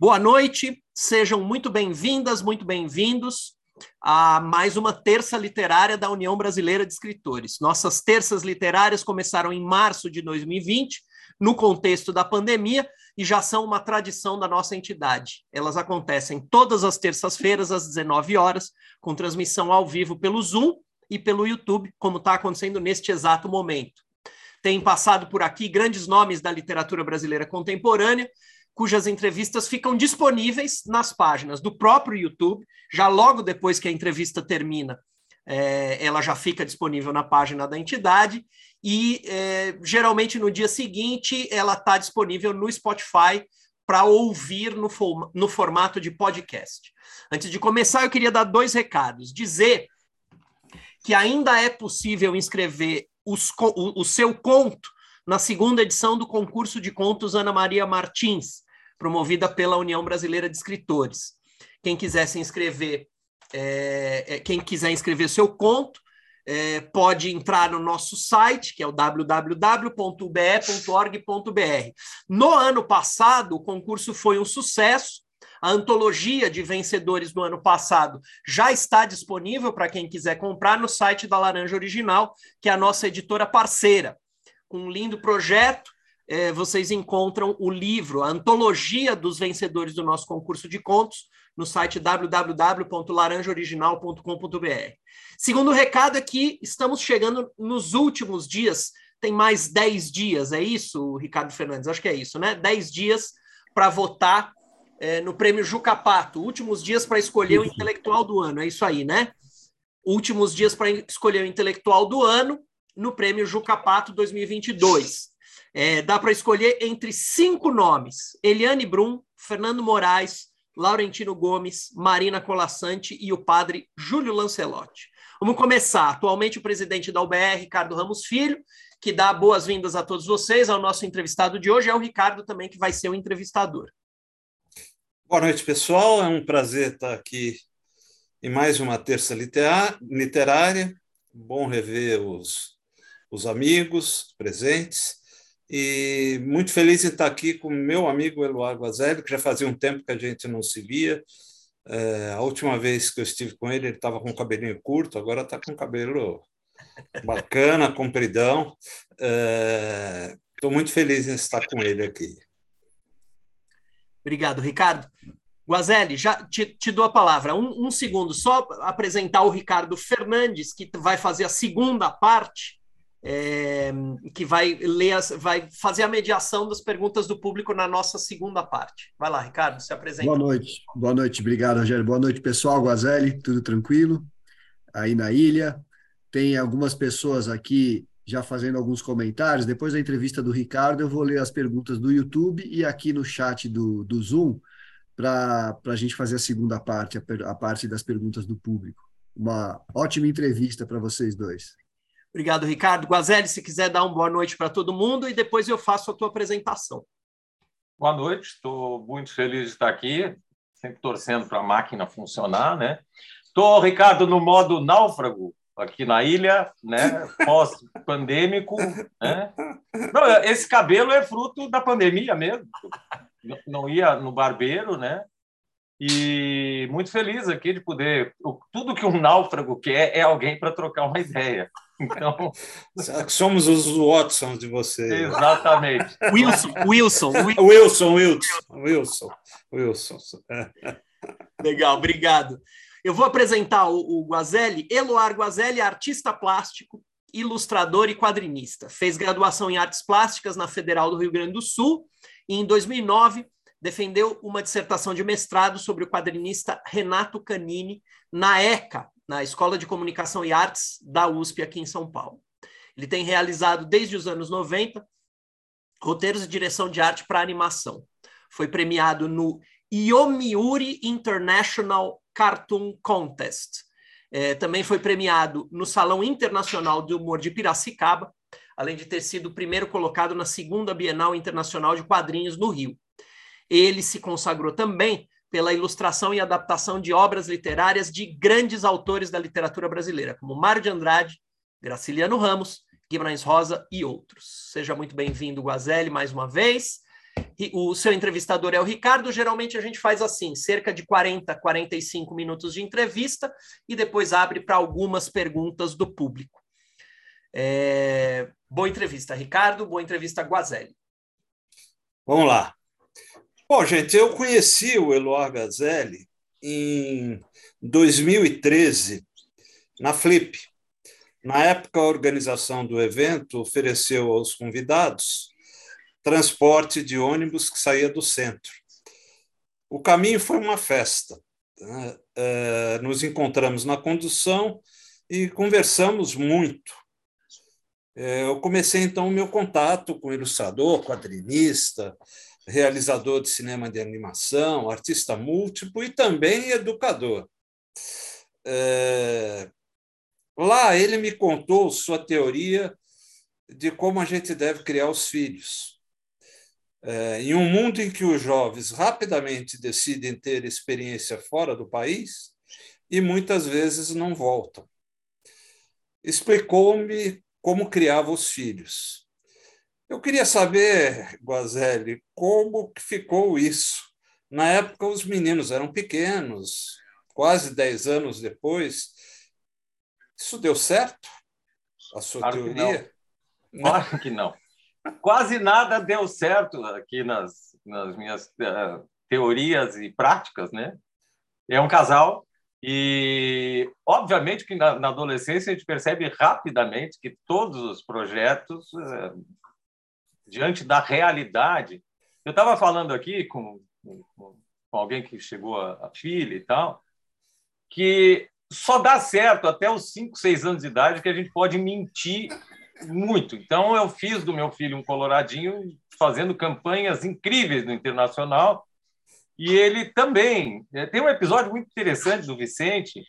Boa noite, sejam muito bem-vindas, muito bem-vindos a mais uma terça literária da União Brasileira de Escritores. Nossas terças literárias começaram em março de 2020, no contexto da pandemia, e já são uma tradição da nossa entidade. Elas acontecem todas as terças-feiras, às 19 horas, com transmissão ao vivo pelo Zoom e pelo YouTube, como está acontecendo neste exato momento. Tem passado por aqui grandes nomes da literatura brasileira contemporânea, cujas entrevistas ficam disponíveis nas páginas do próprio YouTube, já logo depois que a entrevista termina. É, ela já fica disponível na página da entidade e é, geralmente no dia seguinte ela está disponível no Spotify para ouvir no, no formato de podcast. Antes de começar, eu queria dar dois recados. Dizer que ainda é possível inscrever os, o, o seu conto na segunda edição do concurso de contos Ana Maria Martins, promovida pela União Brasileira de Escritores. Quem quiser se inscrever, é, é, quem quiser inscrever seu conto, é, pode entrar no nosso site, que é o www.ube.org.br. No ano passado, o concurso foi um sucesso, a antologia de vencedores do ano passado já está disponível para quem quiser comprar no site da Laranja Original, que é a nossa editora parceira. Com um lindo projeto, é, vocês encontram o livro, a antologia dos vencedores do nosso concurso de contos, no site www.laranjaoriginal.com.br. Segundo recado é que estamos chegando nos últimos dias, tem mais 10 dias, é isso, Ricardo Fernandes? Acho que é isso, né? 10 dias para votar é, no prêmio Jucapato, últimos dias para escolher o intelectual do ano, é isso aí, né? Últimos dias para escolher o intelectual do ano no prêmio Jucapato 2022. É, dá para escolher entre cinco nomes: Eliane Brum, Fernando Moraes, Laurentino Gomes, Marina Colassante e o padre Júlio Lancelotti. Vamos começar. Atualmente, o presidente da UBR, Ricardo Ramos Filho, que dá boas-vindas a todos vocês. Ao nosso entrevistado de hoje é o Ricardo também, que vai ser o entrevistador. Boa noite, pessoal. É um prazer estar aqui em mais uma terça literária. Bom rever os, os amigos presentes. E muito feliz em estar aqui com meu amigo Eloar Guazelli, que já fazia um tempo que a gente não se via. É, a última vez que eu estive com ele, ele estava com o cabelinho curto, agora está com o cabelo bacana, compridão. Estou é, muito feliz em estar com ele aqui. Obrigado, Ricardo. Guazelli, já te, te dou a palavra. Um, um, segundo, só apresentar o Ricardo Fernandes, que vai fazer a segunda parte, é, que vai ler, as, vai fazer a mediação das perguntas do público na nossa segunda parte. Vai lá, Ricardo, se apresenta. Boa noite, boa noite, obrigado, Rogério. Boa noite, pessoal. Guazelli, tudo tranquilo? Aí na ilha. Tem algumas pessoas aqui já fazendo alguns comentários. Depois da entrevista do Ricardo, eu vou ler as perguntas do YouTube e aqui no chat do, do Zoom para a gente fazer a segunda parte, a, a parte das perguntas do público. Uma ótima entrevista para vocês dois. Obrigado, Ricardo. Guazelli, se quiser dar uma boa noite para todo mundo e depois eu faço a tua apresentação. Boa noite, estou muito feliz de estar aqui, sempre torcendo para a máquina funcionar, né? Estou, Ricardo, no modo náufrago, aqui na ilha, né? Pós-pandêmico, né? Não, esse cabelo é fruto da pandemia mesmo. Não ia no barbeiro, né? E muito feliz aqui de poder. Tudo que um náufrago quer é alguém para trocar uma ideia. Então. Somos os Watsons de você. Exatamente. Wilson, Wilson. Wilson, Wilson. Wilson. Wilson. Legal, obrigado. Eu vou apresentar o, o Guazelli. Eloar Guazelli artista plástico, ilustrador e quadrinista. Fez graduação em artes plásticas na Federal do Rio Grande do Sul e, em 2009, defendeu uma dissertação de mestrado sobre o quadrinista Renato Canini na ECA, na Escola de Comunicação e Artes da USP aqui em São Paulo. Ele tem realizado desde os anos 90 roteiros de direção de arte para animação. Foi premiado no Yomiuri International Cartoon Contest. É, também foi premiado no Salão Internacional de Humor de Piracicaba, além de ter sido o primeiro colocado na segunda Bienal Internacional de Quadrinhos no Rio. Ele se consagrou também pela ilustração e adaptação de obras literárias de grandes autores da literatura brasileira, como Mário de Andrade, Graciliano Ramos, Guimarães Rosa e outros. Seja muito bem-vindo, Guazelli, mais uma vez. O seu entrevistador é o Ricardo. Geralmente a gente faz assim: cerca de 40, 45 minutos de entrevista e depois abre para algumas perguntas do público. É... Boa entrevista, Ricardo. Boa entrevista, Guazelli. Vamos lá. Bom, gente, eu conheci o Eloar Gazelli em 2013, na Flip. Na época, a organização do evento ofereceu aos convidados transporte de ônibus que saía do centro. O caminho foi uma festa. Né? É, nos encontramos na condução e conversamos muito. É, eu comecei então o meu contato com ilustrador, quadrinista, realizador de cinema de animação, artista múltiplo e também educador. É, lá ele me contou sua teoria de como a gente deve criar os filhos. É, em um mundo em que os jovens rapidamente decidem ter experiência fora do país e muitas vezes não voltam. Explicou-me como criava os filhos. Eu queria saber, Guazelli, como ficou isso. Na época, os meninos eram pequenos, quase 10 anos depois. Isso deu certo? A sua claro teoria? Que claro que não. Quase nada deu certo aqui nas, nas minhas uh, teorias e práticas, né? É um casal e, obviamente, que na, na, adolescência a gente percebe rapidamente que todos os projetos, uh, diante da realidade. Eu estava falando aqui com, com, alguém que chegou a, a filha e tal, que só dá certo até os 5, 6 anos de idade que a gente pode mentir muito. Então, eu fiz do meu filho um coloradinho, fazendo campanhas incríveis no internacional. E ele também. É, tem um episódio muito interessante do Vicente,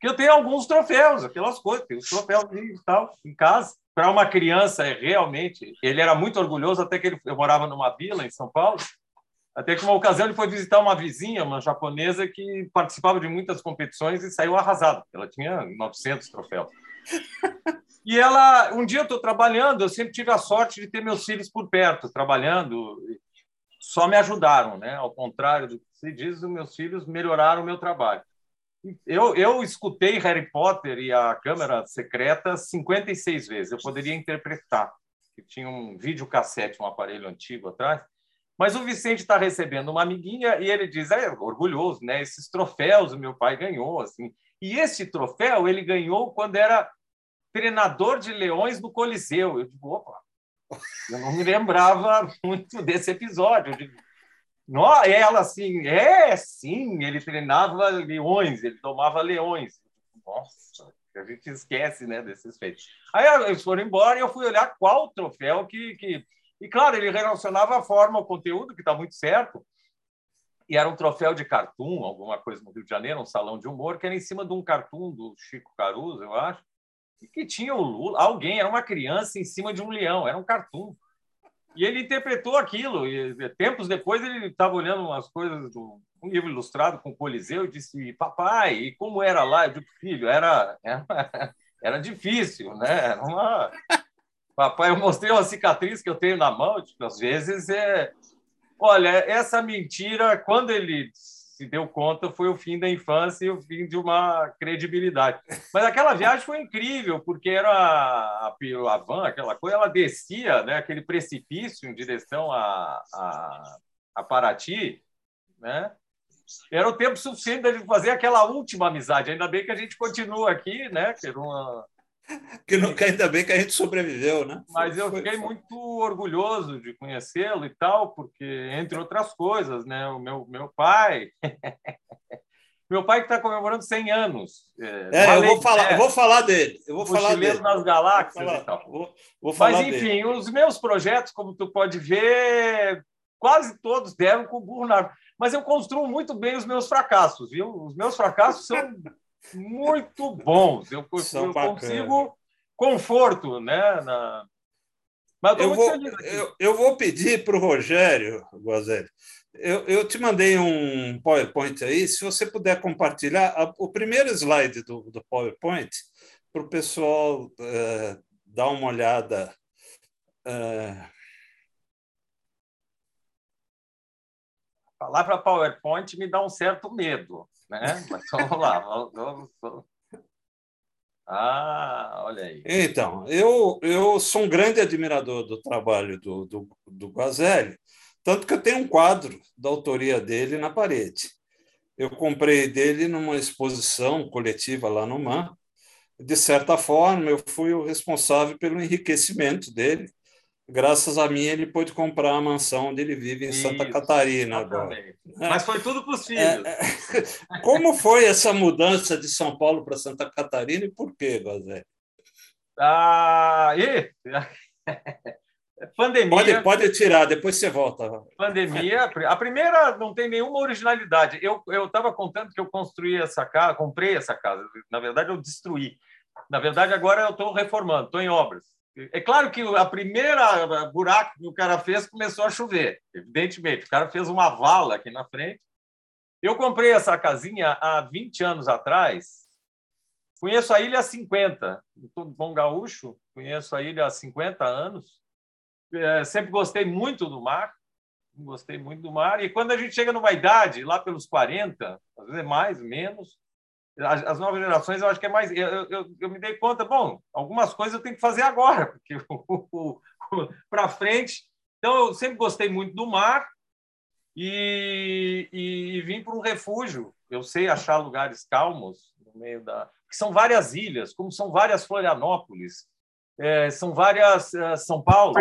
que eu tenho alguns troféus, aquelas coisas, tem os troféus e tal, em casa. Para uma criança, é realmente. Ele era muito orgulhoso, até que ele, eu morava numa vila em São Paulo. Até que uma ocasião ele foi visitar uma vizinha, uma japonesa, que participava de muitas competições e saiu arrasado. Ela tinha 900 troféus. E ela, um dia eu estou trabalhando, eu sempre tive a sorte de ter meus filhos por perto, trabalhando, só me ajudaram, né? Ao contrário do que se diz, os meus filhos melhoraram o meu trabalho. Eu, eu escutei Harry Potter e a Câmara Secreta 56 vezes, eu poderia interpretar. Tinha um videocassete, um aparelho antigo atrás, mas o Vicente está recebendo uma amiguinha e ele diz, é orgulhoso, né? Esses troféus o meu pai ganhou, assim. E esse troféu ele ganhou quando era treinador de leões no Coliseu. Eu digo, opa, eu não me lembrava muito desse episódio. Eu digo, ela assim, é sim, ele treinava leões, ele tomava leões. Nossa, a gente esquece né, desses feitos. Aí eles foram embora e eu fui olhar qual troféu que. que... E claro, ele relacionava a forma, o conteúdo, que está muito certo. E era um troféu de cartoon, alguma coisa no Rio de Janeiro, um salão de humor, que era em cima de um cartoon do Chico Caruso, eu acho que tinha o Lula, alguém, era uma criança em cima de um leão, era um cartoon. E ele interpretou aquilo. E tempos depois ele estava olhando umas coisas do um livro ilustrado com o Coliseu e disse: "Papai, e como era lá?" Eu digo: "Filho, era era, era difícil, né? Era uma Papai, eu mostrei uma cicatriz que eu tenho na mão, tipo, às vezes é Olha, essa mentira, quando ele se deu conta foi o fim da infância e o fim de uma credibilidade. Mas aquela viagem foi incrível, porque era a, a van, aquela coisa, ela descia, né, aquele precipício em direção a, a, a Paraty, né? Era o tempo suficiente de fazer aquela última amizade. Ainda bem que a gente continua aqui, né? Que era uma, que nunca, ainda bem que a gente sobreviveu, né? Mas eu fiquei muito orgulhoso de conhecê-lo e tal, porque, entre outras coisas, né? O meu, meu pai. meu pai que está comemorando 100 anos. É, é eu vou falar, eu vou falar dele. Eu vou falar dele. nas galáxias vou falar, e tal. Vou, vou Mas, enfim, dele. os meus projetos, como tu pode ver, quase todos deram com o burro na Mas eu construo muito bem os meus fracassos, viu? Os meus fracassos são muito bons. Eu, eu consigo conforto, né? Na... Mas eu, vou, eu, eu, vou pedir para o Rogério, Guazelli, eu, eu te mandei um PowerPoint aí, se você puder compartilhar a, o primeiro slide do, do PowerPoint, para o pessoal é, dar uma olhada. É, palavra PowerPoint me dá um certo medo, né? Mas vamos lá, vamos, vamos. Ah, olha aí. Então, eu, eu sou um grande admirador do trabalho do, do, do Guazelli, tanto que eu tenho um quadro da autoria dele na parede. Eu comprei dele numa exposição coletiva lá no MAN. De certa forma, eu fui o responsável pelo enriquecimento dele. Graças a mim, ele pôde comprar a mansão onde ele vive em Isso, Santa Catarina agora. Mas foi tudo possível. É, é. Como foi essa mudança de São Paulo para Santa Catarina e por quê, Gozé? Ah, e... Pandemia. Pode, pode tirar, depois você volta. Pandemia. A primeira não tem nenhuma originalidade. Eu estava contando que eu construí essa casa, comprei essa casa. Na verdade, eu destruí. Na verdade, agora eu estou reformando, estou em obras. É claro que a primeira buraco que o cara fez começou a chover, evidentemente. O cara fez uma vala aqui na frente. Eu comprei essa casinha há 20 anos atrás. Conheço a ilha há 50. Todo bom gaúcho, conheço a ilha há 50 anos é, sempre gostei muito do mar, gostei muito do mar. E quando a gente chega numa idade, lá pelos 40, às vezes é mais, menos, as, as novas gerações, eu acho que é mais. Eu, eu, eu, me dei conta, bom, algumas coisas eu tenho que fazer agora, porque para frente. Então, eu sempre gostei muito do mar e, e, e vim para um refúgio. Eu sei achar lugares calmos no meio da. que são várias ilhas, como são várias Florianópolis, é, são várias uh, São Paulo.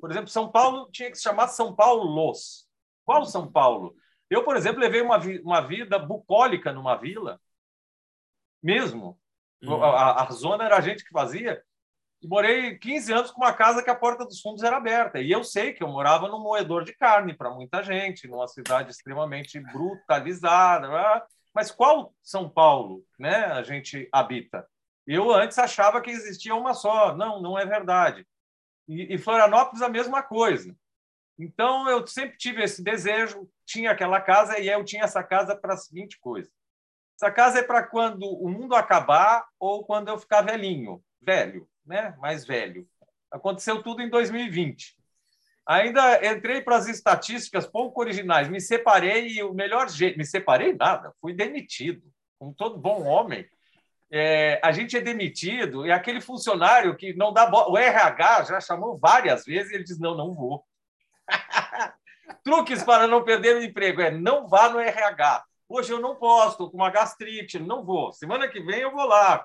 Por exemplo, São Paulo tinha que se chamar São Paulos. Qual São Paulo? Eu, por exemplo, levei uma, uma vida bucólica numa vila, mesmo. Uhum. A, a, zona era a gente que fazia. E morei 15 anos com uma casa que a porta dos fundos era aberta. E eu sei que eu morava num moedor de carne para muita gente, numa cidade extremamente brutalizada. Mas qual São Paulo né, a gente habita? Eu antes achava que existia uma só. Não, não é verdade. E, e Florianópolis, a mesma coisa. Então, eu sempre tive esse desejo, tinha aquela casa e eu tinha essa casa para a seguinte coisa. Essa casa é para quando o mundo acabar ou quando eu ficar velhinho, velho, né? mais velho. Aconteceu tudo em 2020. Ainda entrei para as estatísticas pouco originais, me separei e o melhor jeito, me separei nada, fui demitido, como todo bom homem é, a gente é demitido e aquele funcionário que não dá o RH já chamou várias vezes e ele diz: não, não vou. Truques para não perder o emprego é não vá no RH. Hoje eu não posso, estou com uma gastrite, não vou. Semana que vem eu vou lá.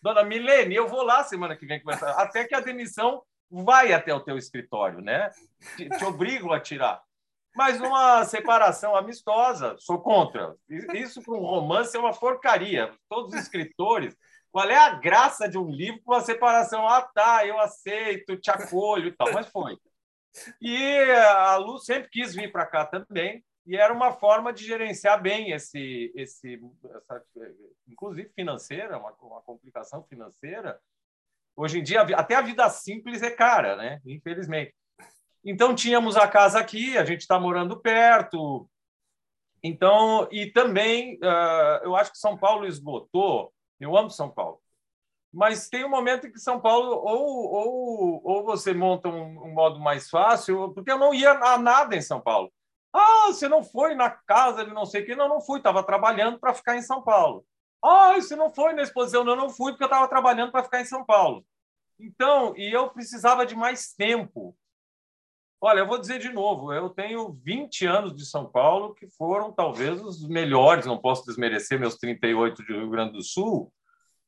Dona Milene, eu vou lá semana que vem conversar. Até que a demissão vai até o teu escritório, né? Te, te obrigam a tirar mas uma separação amistosa, sou contra. Isso para um romance é uma porcaria. Todos os escritores, qual é a graça de um livro com uma separação? Ah, tá, eu aceito, te acolho e tal, mas foi. E a Lu sempre quis vir para cá também, e era uma forma de gerenciar bem esse, esse essa, inclusive financeira, uma, uma complicação financeira. Hoje em dia, até a vida simples é cara, né? Infelizmente. Então, tínhamos a casa aqui, a gente está morando perto. Então, e também, uh, eu acho que São Paulo esgotou. Eu amo São Paulo. Mas tem um momento em que São Paulo, ou, ou, ou você monta um, um modo mais fácil, porque eu não ia a nada em São Paulo. Ah, você não foi na casa de não sei quem? Não, não fui, estava trabalhando para ficar em São Paulo. Ah, você não foi na exposição? Não, não fui, porque eu estava trabalhando para ficar em São Paulo. Então, e eu precisava de mais tempo. Olha, eu vou dizer de novo, eu tenho 20 anos de São Paulo que foram talvez os melhores, não posso desmerecer meus 38 de Rio Grande do Sul,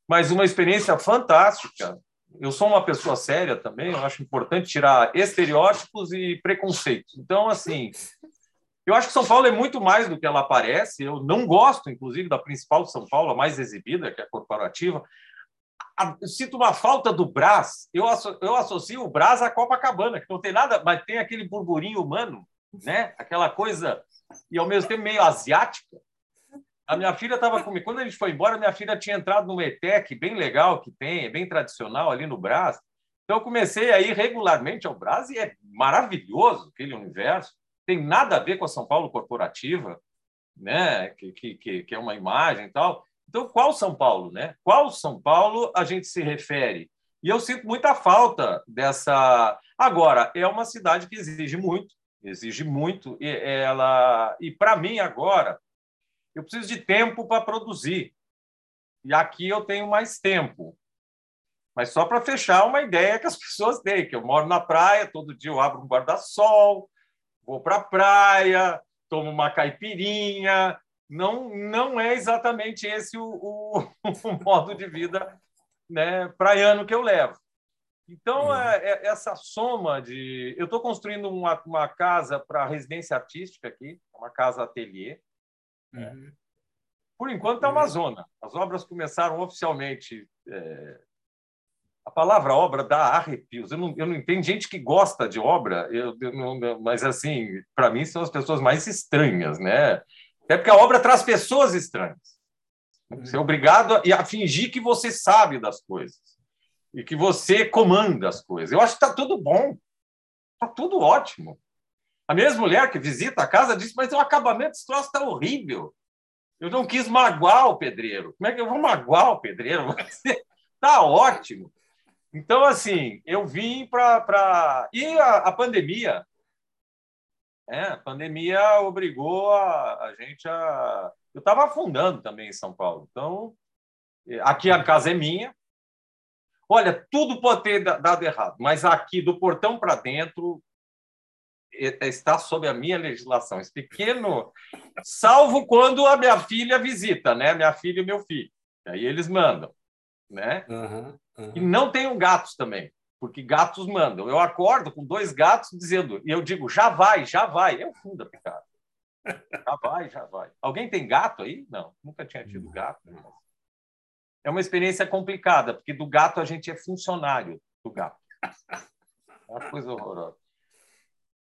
mas uma experiência fantástica. Eu sou uma pessoa séria também, eu acho importante tirar estereótipos e preconceitos. Então, assim, eu acho que São Paulo é muito mais do que ela parece. Eu não gosto, inclusive, da principal de São Paulo, a mais exibida, que é a corporativa eu sinto uma falta do Brás. Eu, eu associo o Brás à Copacabana, que não tem nada, mas tem aquele burburinho humano, né? aquela coisa, e ao mesmo tempo meio asiática. A minha filha estava comigo. Quando a gente foi embora, minha filha tinha entrado no ETEC, bem legal que tem, é bem tradicional ali no Brás. Então, eu comecei a ir regularmente ao Brás e é maravilhoso aquele universo. Tem nada a ver com a São Paulo corporativa, né? que, que, que é uma imagem e tal. Então, qual São Paulo, né? Qual São Paulo a gente se refere? E eu sinto muita falta dessa. Agora, é uma cidade que exige muito, exige muito. E ela e para mim agora eu preciso de tempo para produzir. E aqui eu tenho mais tempo. Mas só para fechar uma ideia que as pessoas têm, que eu moro na praia, todo dia eu abro um guarda-sol, vou para a praia, tomo uma caipirinha. Não, não é exatamente esse o, o, o modo de vida né, praiano que eu levo. Então, uhum. é, é, essa soma de. Eu estou construindo uma, uma casa para residência artística aqui, uma casa ateliê. Né? Uhum. Por enquanto, é uma uhum. zona. As obras começaram oficialmente. É... A palavra obra dá arrepios. Eu não, eu não entendo gente que gosta de obra, eu, eu não, mas, assim, para mim, são as pessoas mais estranhas, né? Até porque a obra traz pessoas estranhas. Você é obrigado a, a fingir que você sabe das coisas e que você comanda as coisas. Eu acho que está tudo bom, está tudo ótimo. A mesma mulher que visita a casa disse: Mas o acabamento desse troço está horrível. Eu não quis magoar o pedreiro. Como é que eu vou magoar o pedreiro? Está ótimo. Então, assim, eu vim para. Pra... E a, a, pandemia. É, a pandemia obrigou a, a gente a. Eu estava afundando também em São Paulo. Então, aqui a casa é minha. Olha, tudo pode ter dado errado, mas aqui, do portão para dentro, está sob a minha legislação. Esse pequeno, salvo quando a minha filha visita, né? Minha filha e meu filho. Aí eles mandam, né? Uhum, uhum. E não tenho gatos também, porque gatos mandam. Eu acordo com dois gatos dizendo, e eu digo, já vai, já vai. Eu funda, picado. Já vai, já vai. Alguém tem gato aí? Não, nunca tinha tido gato. É uma experiência complicada, porque do gato a gente é funcionário do gato. É uma coisa horrorosa.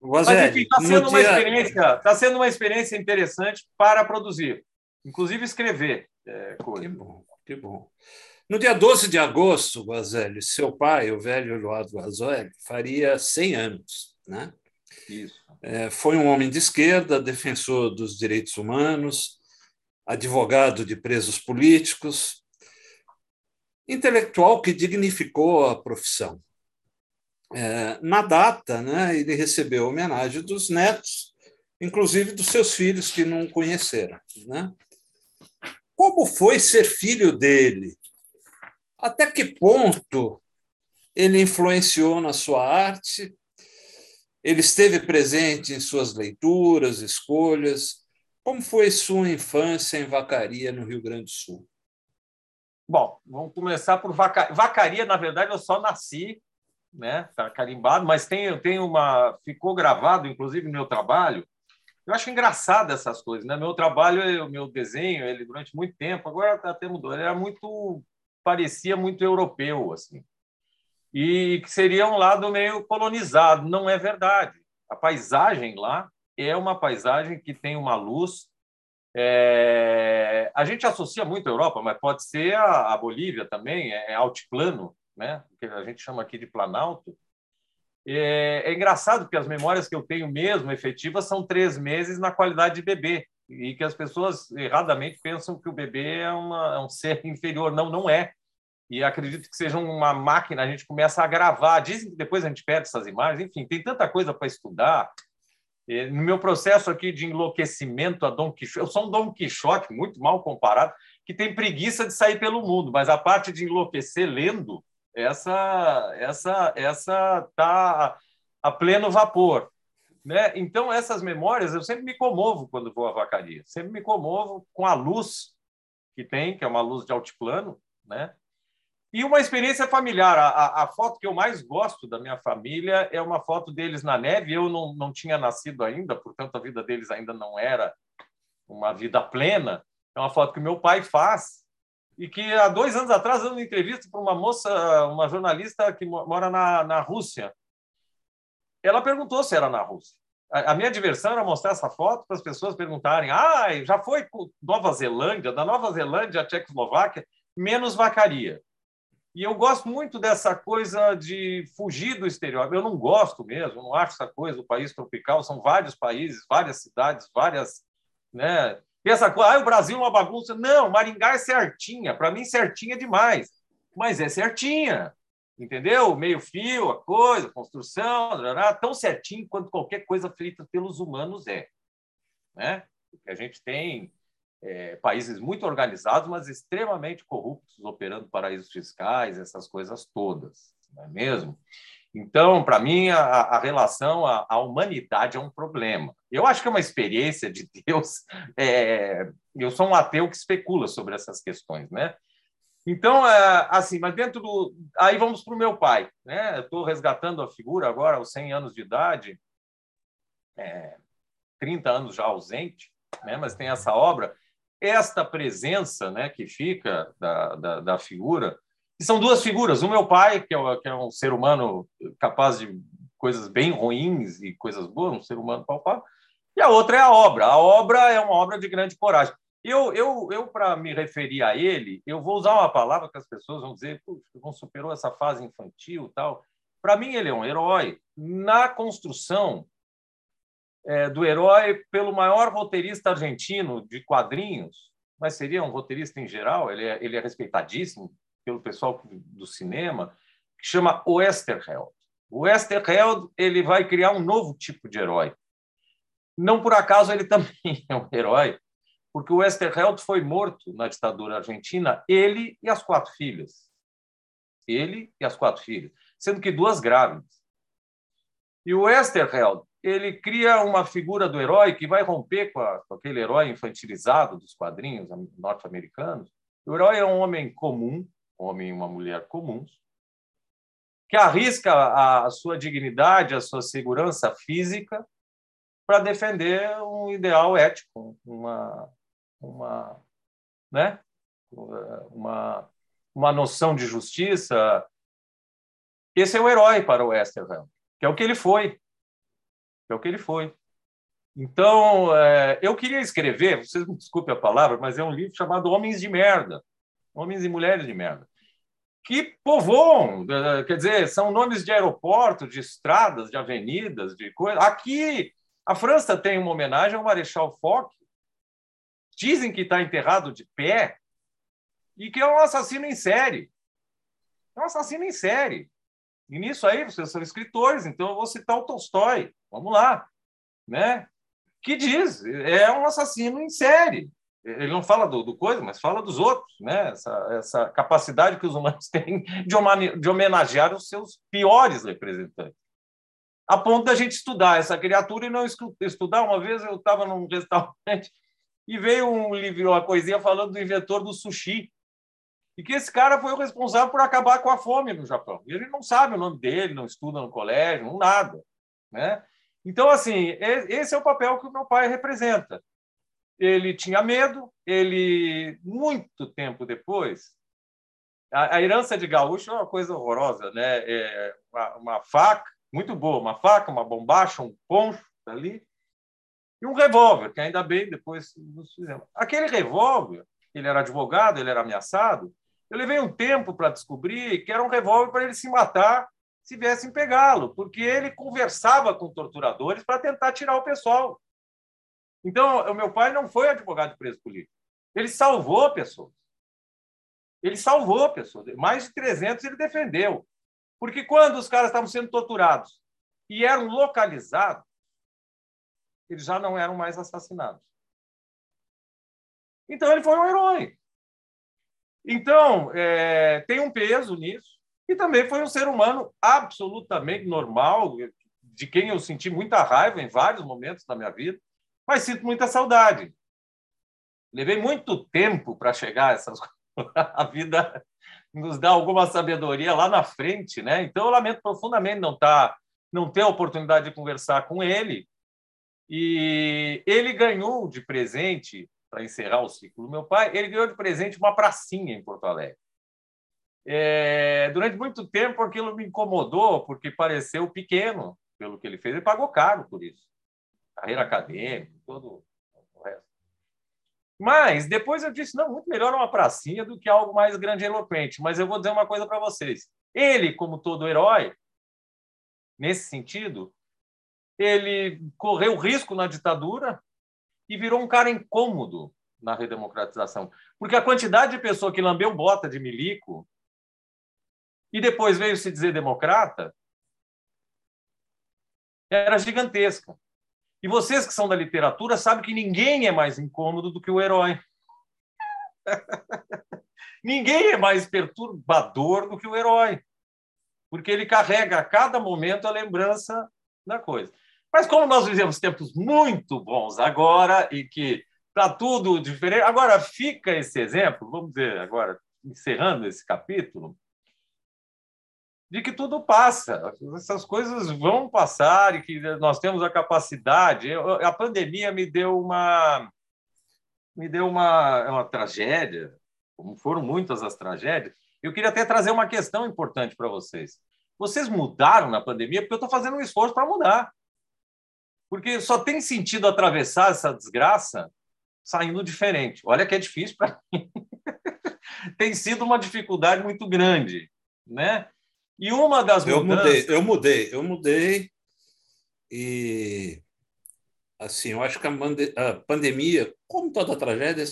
Mas, enfim, está sendo, uma dia... experiência, tá sendo uma experiência interessante para produzir, inclusive escrever é, coisas. Que bom, que bom. No dia 12 de agosto, Guazelli, seu pai, o velho Eduardo Guazelli, faria 100 anos. Né? É, foi um homem de esquerda, defensor dos direitos humanos, advogado de presos políticos, intelectual que dignificou a profissão. É, na data, né, ele recebeu homenagem dos netos, inclusive dos seus filhos que não conheceram. Né? Como foi ser filho dele? Até que ponto ele influenciou na sua arte? Ele esteve presente em suas leituras, escolhas? Como foi sua infância em Vacaria, no Rio Grande do Sul? Bom, vamos começar por vacaria. Vacaria, na verdade, eu só nasci né? Tá carimbado, mas tem, tem uma ficou gravado, inclusive no meu trabalho. Eu acho engraçado essas coisas, né? Meu trabalho, o meu desenho, ele durante muito tempo, agora até mudou, ele era muito parecia muito europeu assim. E que seria um lado meio colonizado, não é verdade. A paisagem lá é uma paisagem que tem uma luz é... a gente associa muito a Europa, mas pode ser a, Bolívia também, é, é altiplano, né? que a gente chama aqui de Planalto, é, é, engraçado que as memórias que eu tenho mesmo efetivas são três meses na qualidade de bebê e que as pessoas erradamente pensam que o bebê é, uma, é um ser inferior. Não, não é. E acredito que seja uma máquina, a gente começa a gravar. Dizem que depois a gente perde essas imagens. Enfim, tem tanta coisa para estudar. No meu processo aqui de enlouquecimento a Dom Quixote, eu sou um Dom Quixote muito mal comparado, que tem preguiça de sair pelo mundo, mas a parte de enlouquecer lendo, essa essa essa tá a pleno vapor, né? Então essas memórias eu sempre me comovo quando vou à vacaria, sempre me comovo com a luz que tem, que é uma luz de altiplano, né? E uma experiência familiar. A, a, foto que eu mais gosto da minha família é uma foto deles na neve. Eu não, não tinha nascido ainda, portanto, a vida deles ainda não era uma vida plena. É uma foto que meu pai faz e que há dois anos atrás, dando entrevista para uma moça, uma jornalista que mora na, na Rússia, ela perguntou se era na Rússia. A, a minha diversão era mostrar essa foto para as pessoas perguntarem: ah, já foi Nova Zelândia, da Nova Zelândia à Tchecoslováquia, menos vacaria. E eu gosto muito dessa coisa de fugir do estereótipo. Eu não gosto mesmo, não acho essa coisa, o país tropical, são vários países, várias cidades, várias. Né? Pensa, ah, o Brasil é uma bagunça. Não, Maringá é certinha. Para mim, certinha é demais. Mas é certinha. Entendeu? Meio fio, a coisa, a construção, tão certinho quanto qualquer coisa feita pelos humanos é. Né? Porque a gente tem é, países muito organizados, mas extremamente corruptos, operando paraísos fiscais, essas coisas todas, não é mesmo? Então, para mim, a, a relação à, à, humanidade é um problema. Eu acho que é uma experiência de Deus. É, eu sou um ateu que especula sobre essas questões, né? Então, é, assim, mas dentro do. Aí vamos para o meu pai. Né? Estou resgatando a figura agora, aos 100 anos de idade, é, 30 anos já ausente, né? mas tem essa obra. Esta presença né, que fica da, da, da figura, e são duas figuras. O meu pai, que é, que é um ser humano capaz de coisas bem ruins e coisas boas, um ser humano palpável, e a outra é a obra. A obra é uma obra de grande coragem. Eu, eu, eu para me referir a ele, eu vou usar uma palavra que as pessoas vão dizer, não superou essa fase infantil tal. Para mim, ele é um herói na construção é, do herói pelo maior roteirista argentino de quadrinhos, mas seria um roteirista em geral, ele é, ele é respeitadíssimo pelo pessoal do cinema, que chama Westerheld. O Westerheld ele vai criar um novo tipo de herói. Não por acaso ele também é um herói, porque o Westerheld foi morto na ditadura argentina, ele e as quatro filhas. Ele e as quatro filhas, sendo que duas grávidas. E o Westerheld, ele cria uma figura do herói que vai romper com, a, com aquele herói infantilizado dos quadrinhos norte-americanos. O herói é um homem comum, um homem e uma mulher comuns, que arrisca a sua dignidade, a sua segurança física para defender um ideal ético, uma, uma, né? uma, uma noção de justiça. Esse é o herói para o Westerham, que é o que ele foi. Que é o que ele foi. Então, é, eu queria escrever, vocês me desculpem a palavra, mas é um livro chamado Homens de Merda. Homens e Mulheres de Merda. Que povoam, é, quer dizer, são nomes de aeroporto, de estradas, de avenidas, de coisas. Aqui, a França tem uma homenagem ao Marechal Foch, dizem que está enterrado de pé e que é um assassino em série. É um assassino em série. E nisso aí, vocês são escritores, então eu vou citar o Tolstói. Vamos lá. Né? Que diz, é um assassino em série. Ele não fala do, do coisa, mas fala dos outros, né? Essa, essa capacidade que os humanos têm de, de homenagear os seus piores representantes. A ponto da gente estudar essa criatura e não estudar. Uma vez eu estava num restaurante e veio um livro, uma coisinha falando do inventor do sushi. E que esse cara foi o responsável por acabar com a fome no Japão. E ele não sabe o nome dele, não estuda no colégio, não nada. Né? Então, assim, esse é o papel que o meu pai representa. Ele tinha medo, ele, muito tempo depois, a, a herança de gaúcho é uma coisa horrorosa, né? É uma, uma faca, muito boa, uma faca, uma bombacha, um poncho ali, e um revólver, que ainda bem depois nos fizemos. Aquele revólver, ele era advogado, ele era ameaçado. Eu levei um tempo para descobrir que era um revólver para ele se matar se viessem pegá-lo, porque ele conversava com torturadores para tentar tirar o pessoal. Então, o meu pai não foi advogado preso político. Ele salvou pessoas. Ele salvou pessoas. Mais de 300 ele defendeu. Porque quando os caras estavam sendo torturados e eram localizados, eles já não eram mais assassinados. Então, ele foi um herói. Então, é, tem um peso nisso. E também foi um ser humano absolutamente normal, de quem eu senti muita raiva em vários momentos da minha vida, mas sinto muita saudade. Levei muito tempo para chegar a essas A vida nos dá alguma sabedoria lá na frente, né? Então, eu lamento profundamente não, tá, não ter a oportunidade de conversar com ele, e ele ganhou de presente, para encerrar o ciclo do meu pai, ele ganhou de presente uma pracinha em Porto Alegre. É, durante muito tempo aquilo me incomodou, porque pareceu pequeno pelo que ele fez. Ele pagou caro por isso. Carreira acadêmica, todo o resto. Mas depois eu disse: não, muito melhor uma pracinha do que algo mais grandiloquente. Mas eu vou dizer uma coisa para vocês. Ele, como todo herói, nesse sentido, ele correu risco na ditadura e virou um cara incômodo na redemocratização. Porque a quantidade de pessoa que lambeu bota de milico e depois veio se dizer democrata, era gigantesca. E vocês que são da literatura sabem que ninguém é mais incômodo do que o herói. ninguém é mais perturbador do que o herói, porque ele carrega a cada momento a lembrança da coisa. Mas como nós vivemos tempos muito bons agora e que está tudo diferente, agora fica esse exemplo, vamos dizer agora encerrando esse capítulo, de que tudo passa, essas coisas vão passar e que nós temos a capacidade. a pandemia me deu uma me deu uma, uma tragédia, como foram muitas as tragédias. Eu queria até trazer uma questão importante para vocês. Vocês mudaram na pandemia porque eu estou fazendo um esforço para mudar. Porque só tem sentido atravessar essa desgraça saindo diferente. Olha que é difícil para mim. tem sido uma dificuldade muito grande, né? E uma das eu mudanças... mudei, eu mudei, eu mudei e assim, eu acho que a, pandemia, como toda tragédia,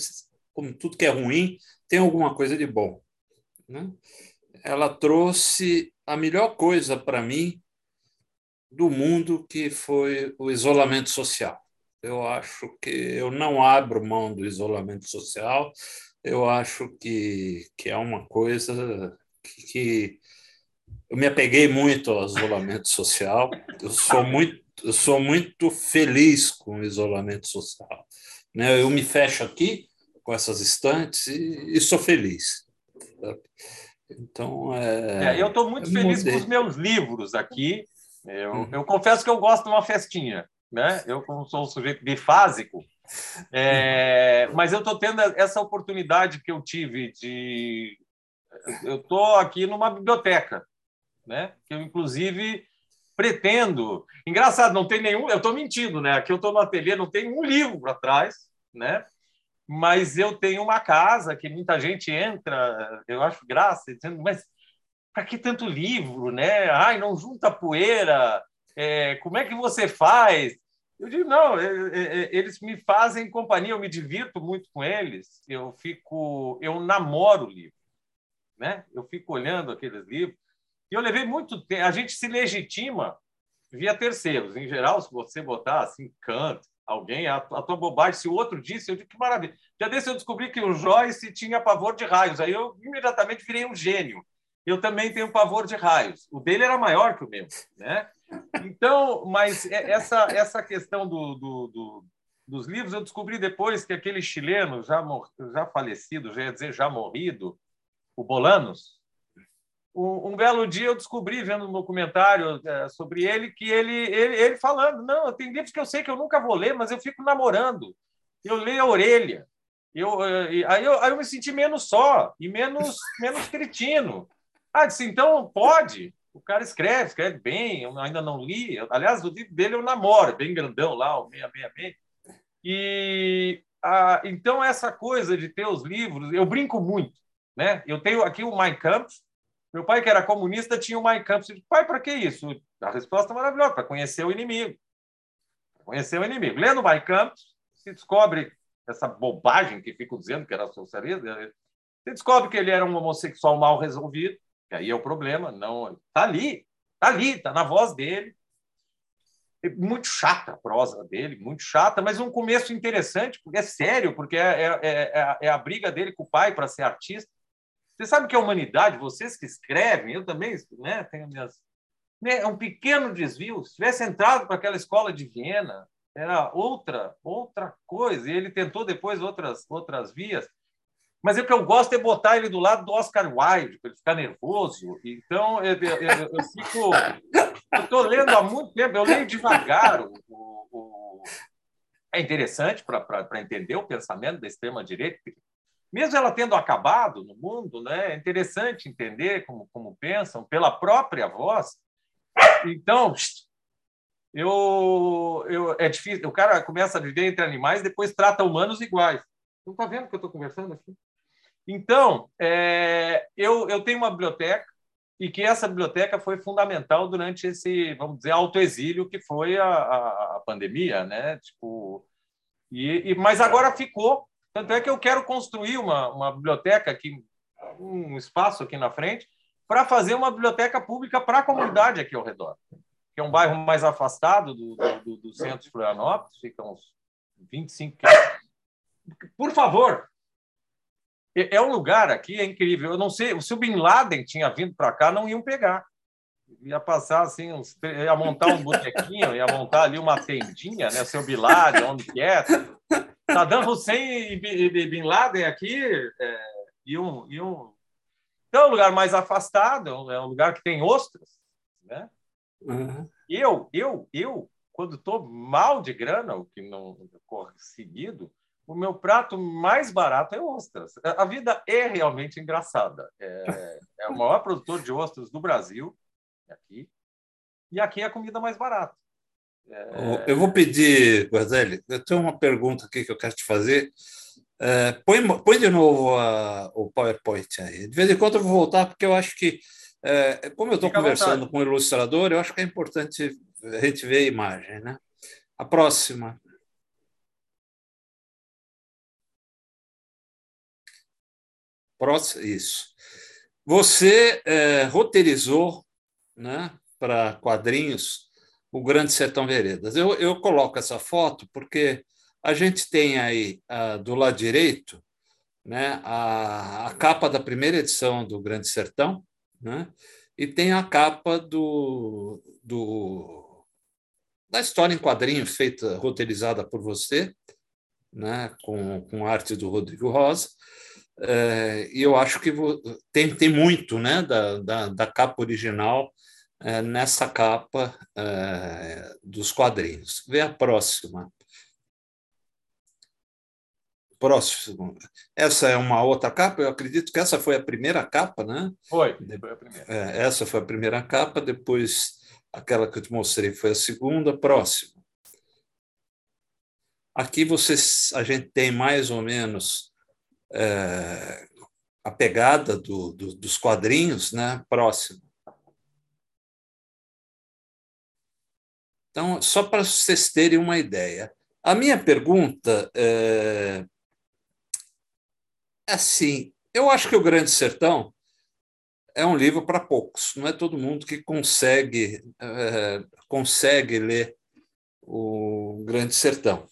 como tudo que é ruim, tem alguma coisa de bom, né? Ela trouxe a melhor coisa para mim do mundo que foi o isolamento social. Eu acho que eu não abro mão do isolamento social. Eu acho que, que é uma coisa que, que eu me apeguei muito ao isolamento social. Eu sou muito, eu sou muito feliz com o isolamento social. Né? Eu me fecho aqui com essas estantes e, e sou feliz. Então, é, é eu estou muito feliz com os meus livros aqui. Eu, hum. eu confesso que eu gosto de uma festinha. Né? Eu, como sou um sujeito bifásico, é, mas eu estou tendo essa oportunidade que eu tive de. Eu estou aqui numa biblioteca né? Que eu, inclusive, pretendo. Engraçado, não tem nenhum. Eu estou mentindo, né? Aqui eu estou no ateliê, não tem um livro atrás, né? Mas eu tenho uma casa que muita gente entra, eu acho graça, dizendo, mas para que tanto livro, né? Ai, não junta poeira. É, como é que você faz? Eu digo, não, é, é, é, eles me fazem companhia, eu me divirto muito com eles, eu fico, eu namoro o livro, né? Eu fico olhando aqueles livros, e eu levei muito tempo. A gente se legitima via terceiros. Em geral, se você botar assim, canto, alguém, a, a tua bobagem, se o outro disse, eu digo que maravilha. Já desse eu descobri que o Joyce tinha pavor de raios. Aí eu imediatamente virei um gênio. Eu também tenho pavor de raios. O dele era maior que o meu, né? Então, mas é, essa essa questão do, do, do dos livros eu descobri depois que aquele chileno já mor já falecido, já ia dizer já morrido, o Bolanos, um, um, belo dia eu descobri, vendo um documentário é, sobre ele, que ele, ele, ele falando: não, tem livros que eu sei que eu nunca vou ler, mas eu fico namorando. Eu leio a orelha. Eu, é, aí, eu, aí eu me senti menos só e menos, menos cretino. Ah, disse, então pode. O cara escreve, escreve bem, eu ainda não li. Aliás, o livro dele eu namoro, bem grandão lá, o 666. E ah, então essa coisa de ter os livros, eu brinco muito. Né? Eu tenho aqui o Mein Kampf, meu pai, que era comunista, tinha o Mein Kampf. Pai, para que isso? A resposta é maravilhosa, para conhecer o inimigo. Conhecer o inimigo. Lendo Mein Kampf, se descobre essa bobagem que fico dizendo que era socialista, você descobre que ele era um homossexual mal resolvido, que aí é o problema, não está ali, está ali, está na voz dele. É muito chata a prosa dele, muito chata, mas um começo interessante, porque é sério, porque é, é, é, é a briga dele com o pai para ser artista. Você sabe que a humanidade, vocês que escrevem, eu também né, tenho minhas. Né, é um pequeno desvio. Se tivesse entrado para aquela escola de Viena, era outra outra coisa. E ele tentou depois outras, outras vias. Mas o que eu gosto é botar ele do lado do Oscar Wilde, para ele ficar nervoso. Então, eu, eu, eu, eu fico. Eu estou lendo há muito tempo, eu leio devagar. O, o, é interessante para entender o pensamento da extrema-direita, mesmo ela tendo acabado no mundo, né, é interessante entender como, como pensam pela própria voz. Então, eu, eu, é difícil. O cara começa a viver entre animais, depois trata humanos iguais. Não está vendo que eu estou conversando aqui? Então, é, eu, eu tenho uma biblioteca e que essa biblioteca foi fundamental durante esse, vamos dizer, autoexílio que foi a, a, a pandemia, né? Tipo, e, e, mas agora ficou tanto é que eu quero construir uma, uma biblioteca aqui, um espaço aqui na frente, para fazer uma biblioteca pública para a comunidade aqui ao redor, que é um bairro mais afastado do, do, do centro de Florianópolis, fica uns 25 quilômetros. Por favor, é, é um lugar aqui, é incrível. Eu não sei, se o Bin Laden tinha vindo para cá, não iam pegar. Ia passar assim, uns, ia montar um botequinho, ia montar ali uma tendinha, né? Seu Bin Laden, onde quieto. Saddam Hussein e Bin Laden aqui é, iam, iam... Então, é um lugar mais afastado, é um lugar que tem ostras, né? Uhum. Eu, eu, eu, quando estou mal de grana, o que não corre seguido, o meu prato mais barato é ostras. A vida é realmente engraçada. É, é o maior produtor de ostras do Brasil, aqui, e aqui é a comida mais barata. É... Eu vou pedir, Guazelli, eu tenho uma pergunta aqui que eu quero te fazer. É, põe, põe de novo a, o PowerPoint aí. De vez em quando eu vou voltar, porque eu acho que, é, como eu estou conversando com o ilustrador, eu acho que é importante a gente ver a imagem. Né? A próxima. Próximo, isso. Você é, roteirizou né, para quadrinhos o Grande Sertão Veredas. Eu, eu coloco essa foto porque a gente tem aí do lado direito né, a, a, capa da primeira edição do Grande Sertão né, e tem a capa do, do, da história em quadrinhos feita, roteirizada por você, né, com, com arte do Rodrigo Rosa. É, e eu acho que tem, tem muito né, da, da, da capa original é, nessa capa é, dos quadrinhos. Vê a próxima. Próximo. Essa é uma outra capa, eu acredito que essa foi a primeira capa, né? Foi, foi a primeira. É, essa foi a primeira capa, depois aquela que eu te mostrei foi a segunda. Próximo. Aqui vocês, a gente tem mais ou menos é, a pegada do, do, dos quadrinhos né, próximo. Então, só para vocês terem uma ideia. A minha pergunta é, é assim: eu acho que O Grande Sertão é um livro para poucos, não é todo mundo que consegue, é, consegue ler O Grande Sertão.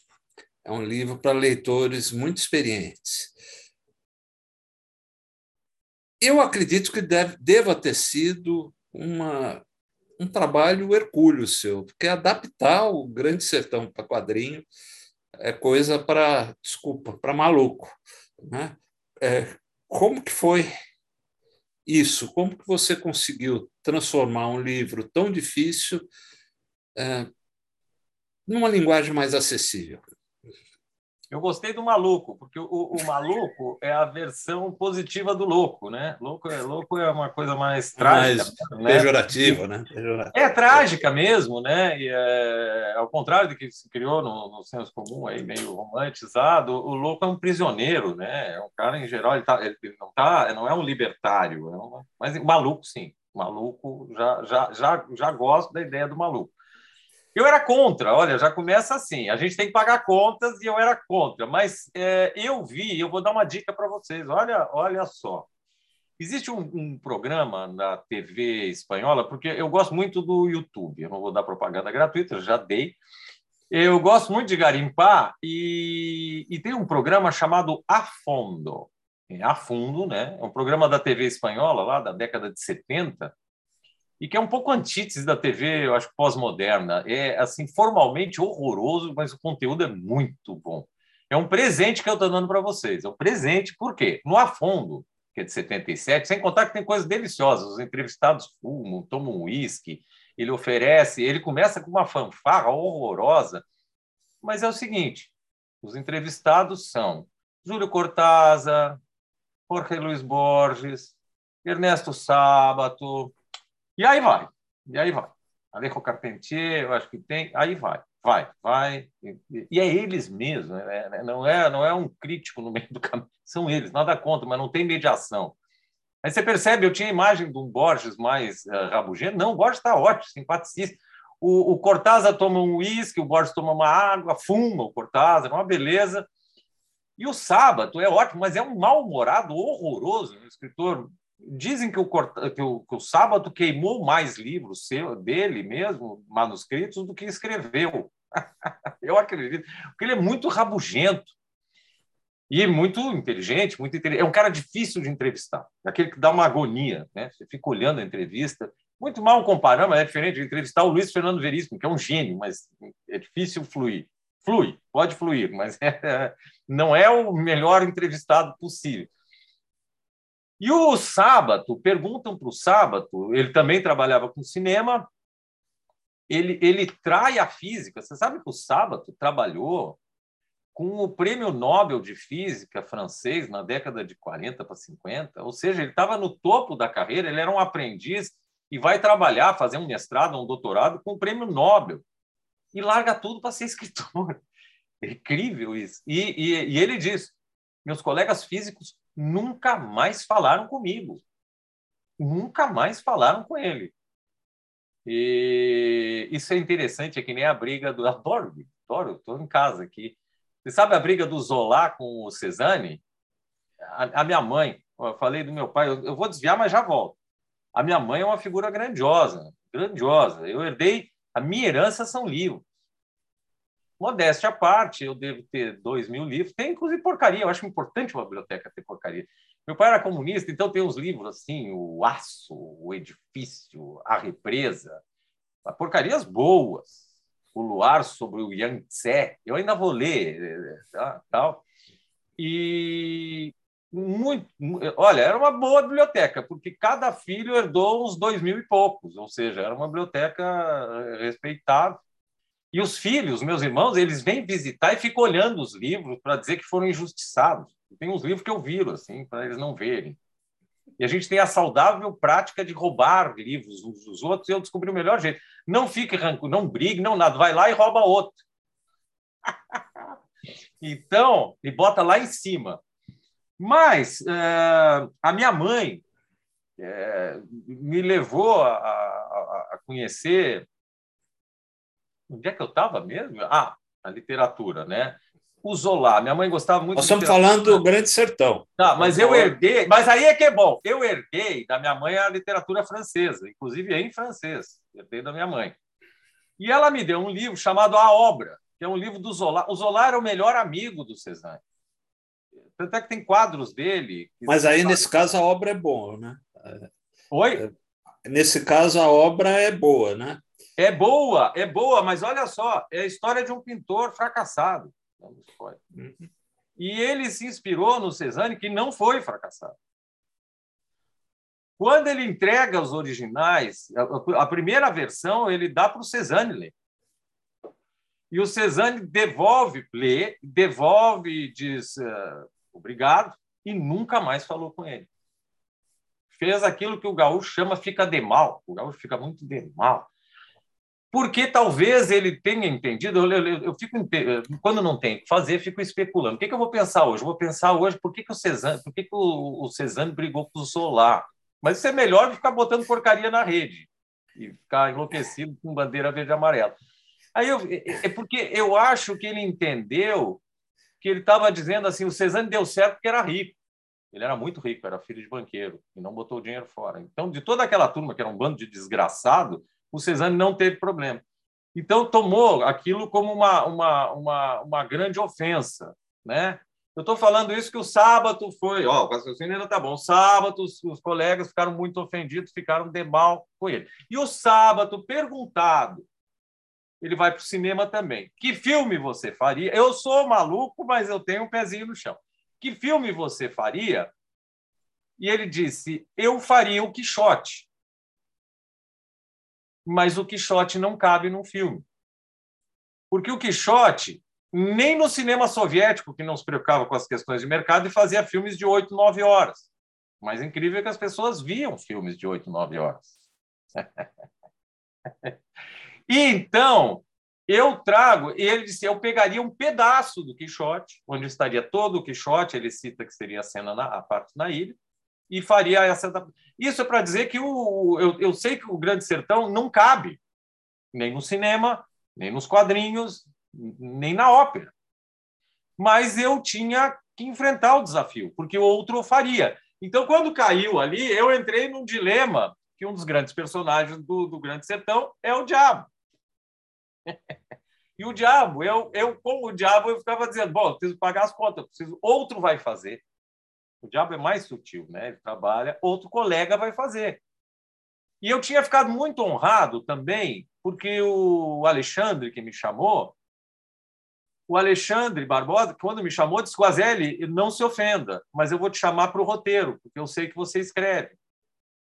É um livro para leitores muito experientes. Eu acredito que deve, deva ter sido uma, um trabalho hercúleo seu, porque adaptar o Grande Sertão para quadrinho é coisa para, desculpa, para maluco. Né? É, como que foi isso? Como que você conseguiu transformar um livro tão difícil é, numa linguagem mais acessível? Eu gostei do maluco, porque o, o, maluco é a versão positiva do louco, né? Louco é, louco é uma coisa mais trágica. Mais né? pejorativa, né? Pejorativa. É trágica mesmo, né? E é, ao contrário do que se criou no, no senso comum, aí, meio romantizado, o louco é um prisioneiro, né? É um cara, em geral, ele, tá, ele não, tá, não é um libertário, é uma, mas o maluco, sim. O maluco, já, já, já, já gosto da ideia do maluco. Eu era contra, olha, já começa assim. A gente tem que pagar contas e eu era contra, mas é, eu vi, eu vou dar uma dica para vocês. Olha, olha só. Existe um, um, programa na TV espanhola, porque eu gosto muito do YouTube, eu não vou dar propaganda gratuita, já dei. Eu gosto muito de garimpar e, e tem um programa chamado A Fundo. É a Fundo, né? É um programa da TV espanhola, lá da década de 70, e que é um pouco antítese da TV, eu acho, pós-moderna. É, assim, formalmente horroroso, mas o conteúdo é muito bom. É um presente que eu estou dando para vocês. É um presente, por quê? No Afundo, que é de 77, sem contar que tem coisas deliciosas. Os entrevistados fumam, tomam uísque, ele oferece, ele começa com uma fanfarra horrorosa, mas é o seguinte, os entrevistados são Júlio Cortázar, Jorge Luiz Borges, Ernesto Sábato, e aí vai, e aí vai. Alejo Carpentier, eu acho que tem, aí vai, vai, vai. E, é eles mesmos, né? É, não, é, não é um crítico no meio do caminho, são eles, nada contra, mas não tem mediação. Aí você percebe, eu tinha a imagem de um Borges mais uh, rabugento, não, o Borges está ótimo, simpaticista. O, o Cortázar toma um uísque, o Borges toma uma água, fuma o Cortázar, uma beleza. E o Sábado é ótimo, mas é um mal-humorado horroroso, um escritor Dizem que o, que o, que o Sábado queimou mais livros seu, dele mesmo, manuscritos, do que escreveu. Eu acredito. Porque ele é muito rabugento. E muito inteligente, muito inteligente. É um cara difícil de entrevistar. É aquele que dá uma agonia. Né? Você fica olhando a entrevista. Muito mal comparando, mas é diferente de entrevistar o Luiz Fernando Veríssimo, que é um gênio, mas é difícil fluir. Flui, pode fluir, mas é, não é o melhor entrevistado possível. E o Sábado, perguntam para o Sábado, ele também trabalhava com cinema, ele, ele trai a física. Você sabe que o Sábado trabalhou com o prêmio Nobel de Física francês na década de 40 para 50, ou seja, ele estava no topo da carreira, ele era um aprendiz e vai trabalhar, fazer um mestrado, um doutorado com o prêmio Nobel e larga tudo para ser escritor. É incrível isso. E, e, e ele diz: meus colegas físicos nunca mais falaram comigo. Nunca mais falaram com ele. E isso é interessante, é que nem a briga do. Adoro, adoro, estou em casa aqui. Você sabe a briga do Zola com o Cezanne? A, a minha mãe, eu falei do meu pai, eu, eu vou desviar, mas já volto. A minha mãe é uma figura grandiosa, grandiosa. Eu herdei, a minha herança são livros. Modéstia à parte, eu devo ter dois mil livros. Tem, inclusive, porcaria. Eu acho importante uma biblioteca ter porcaria. Meu pai era comunista, então tem uns livros assim, o Aço, o Edifício, a Represa, porcarias boas. O Luar sobre o Yangtze, eu ainda vou ler, tá, tal. E muito, olha, era uma boa biblioteca, porque cada filho herdou uns dois mil e poucos, ou seja, era uma biblioteca eh, respeitável. E os filhos, meus irmãos, eles vêm visitar e ficam olhando os livros para dizer que foram injustiçados. Tem uns livros que eu viro, assim, para eles não verem. E a gente tem a saudável prática de roubar livros uns dos outros, e eu descobri o melhor jeito. Não fique rancor, não brigue, não nada. Vai lá e rouba outro. então, e bota lá em cima. Mas uh, a minha mãe uh, me levou a, a, a conhecer. Onde é que eu estava mesmo? Ah, a literatura, né? o Zola. Minha mãe gostava muito. Nós estamos falando do Grande Sertão. Tá, mas eu herdei. Mas aí é que é bom. Eu herdei da minha mãe a literatura francesa, inclusive em francês. Herdei da minha mãe. E ela me deu um livro chamado A Obra, que é um livro do Zola. O Zola era o melhor amigo do Cezanne. Tanto é que tem quadros dele. Mas aí, nesse caso, a obra é boa, né? Oi? Nesse caso, a obra é boa, né? É boa, é boa, mas olha só, é a história de um pintor fracassado. E ele se inspirou no Cezanne, que não foi fracassado. Quando ele entrega os originais, a primeira versão ele dá para o Cezanne ler. E o Cezanne devolve, lê, devolve, diz uh, obrigado, e nunca mais falou com ele. Fez aquilo que o gaúcho chama fica de mal. O gaúcho fica muito de mal porque talvez ele tenha entendido. Eu, eu, eu fico quando não tem que fazer, fico especulando. O que, que, eu vou pensar hoje? Vou pensar hoje por que, que o Cezanne, por que, que o, o Cezanne brigou com o Solar? Mas isso é melhor que ficar botando porcaria na rede e ficar enlouquecido com bandeira verde e amarela. Aí eu, é, é porque eu acho que ele entendeu que ele estava dizendo assim: o Cezanne deu certo porque era rico. Ele era muito rico, era filho de banqueiro e não botou o dinheiro fora. Então, de toda aquela turma que era um bando de desgraçado, o Cezanne não teve problema. Então, tomou aquilo como uma, uma, uma, uma grande ofensa. Né? Eu estou falando isso que o sábado foi. Ó, o raciocínio ainda está bom. O sábado, os, os, colegas ficaram muito ofendidos, ficaram de mal com ele. E o sábado, perguntado, ele vai para o cinema também. Que filme você faria? Eu sou maluco, mas eu tenho um pezinho no chão. Que filme você faria? E ele disse: Eu faria o Quixote mas o Quixote não cabe num filme. Porque o Quixote, nem no cinema soviético, que não se preocupava com as questões de mercado, e fazia filmes de oito, nove horas. O mais incrível é que as pessoas viam filmes de oito, nove horas. e então, eu trago, ele disse, eu pegaria um pedaço do Quixote, onde estaria todo o Quixote, ele cita que seria a cena na a parte na ilha, e faria essa. Isso é para dizer que o, eu, eu sei que o Grande Sertão não cabe nem no cinema, nem nos quadrinhos, nem na ópera. Mas eu tinha que enfrentar o desafio, porque o outro faria. Então, quando caiu ali, eu entrei num dilema que um dos grandes personagens do, do Grande Sertão é o diabo. e o diabo, eu, eu, como o diabo, eu ficava dizendo: bom, preciso pagar as contas, preciso, outro vai fazer. O diabo é mais sutil, né? Ele trabalha, outro colega vai fazer. E eu tinha ficado muito honrado também, porque o Alexandre, que me chamou, o Alexandre Barbosa, quando me chamou, disse: Guazelli, não se ofenda, mas eu vou te chamar para o roteiro, porque eu sei que você escreve.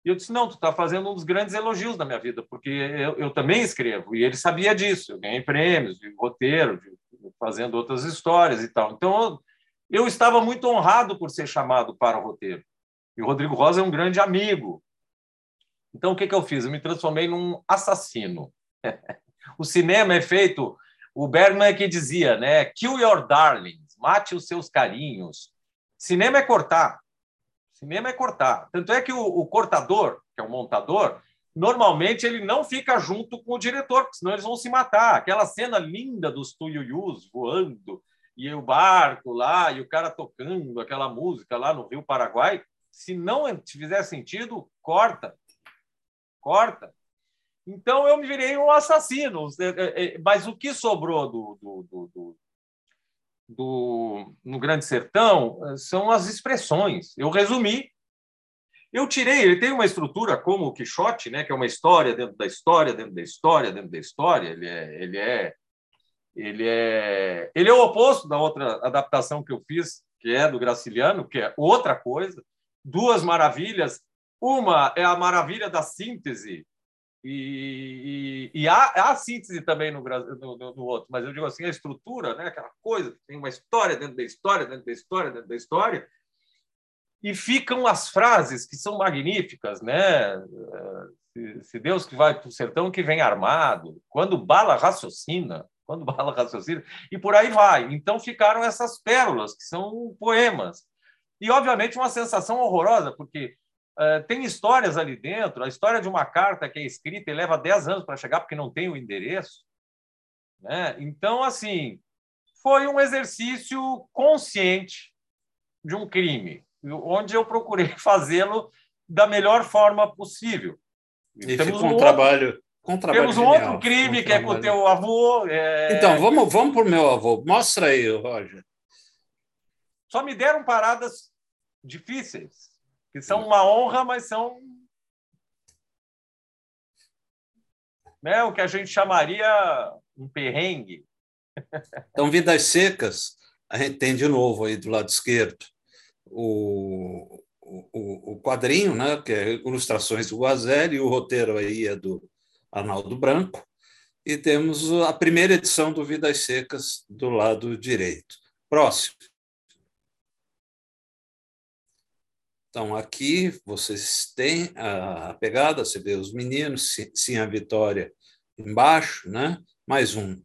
E eu disse: não, tu está fazendo um dos grandes elogios da minha vida, porque eu, eu, também escrevo. E ele sabia disso. Eu ganhei prêmios de roteiro, de, fazendo outras histórias e tal. Então, eu, estava muito honrado por ser chamado para o roteiro. E o Rodrigo Rosa é um grande amigo. Então, o que, que eu fiz? Eu me transformei num assassino. o cinema é feito. O Bergman é que dizia, né? Kill your darlings, mate os seus carinhos. Cinema é cortar. Cinema é cortar. Tanto é que o, o cortador, que é o montador, normalmente ele não fica junto com o diretor, porque senão eles vão se matar. Aquela cena linda dos tuiuyus voando e o barco lá e o cara tocando aquela música lá no Rio Paraguai, se não fizer sentido, corta. Corta. Então eu me virei um assassino. É, é, é, mas o que sobrou do, do, do, do, no Grande Sertão eh, são as expressões. Eu resumi. Eu tirei, ele tem uma estrutura como o Quixote, né, que é uma história dentro da história, dentro da história, dentro da história. Ele é, ele é, ele é, ele é o oposto da outra adaptação que eu fiz, que é do Graciliano, que é outra coisa. Duas maravilhas. Uma é a maravilha da síntese e, e, e há, há, síntese também no, no, no, outro, mas eu digo assim, a estrutura, né? aquela coisa, tem uma história dentro da história, dentro da história, dentro da história, e ficam as frases que são magníficas, né? Se, se Deus que vai para o sertão que vem armado, quando bala raciocina, quando bala raciocina, e por aí vai. Então ficaram essas pérolas, que são poemas. E, obviamente, uma sensação horrorosa, porque Uh, tem histórias ali dentro. A história de uma carta que é escrita e leva 10 anos para chegar porque não tem o endereço. Né? Então, assim, foi um exercício consciente de um crime, onde eu procurei fazê-lo da melhor forma possível. E temos ficou um, um trabalho. Um trabalho temos um genial, outro crime um que trabalho. é com o teu avô. É... Então, vamos, vamos para o meu avô. Mostra aí, Roger. Só me deram paradas difíceis que são uma honra, mas são né, o que a gente chamaria um perrengue. Então, Vidas Secas, a gente tem de novo aí do lado esquerdo o, o, o quadrinho, né, que é Ilustrações do Guazelli, e o roteiro aí é do Arnaldo Branco, e temos a primeira edição do Vidas Secas do lado direito. Próximo. Então, aqui vocês têm a pegada, você vê os meninos, sim, a Vitória embaixo, né? mais um.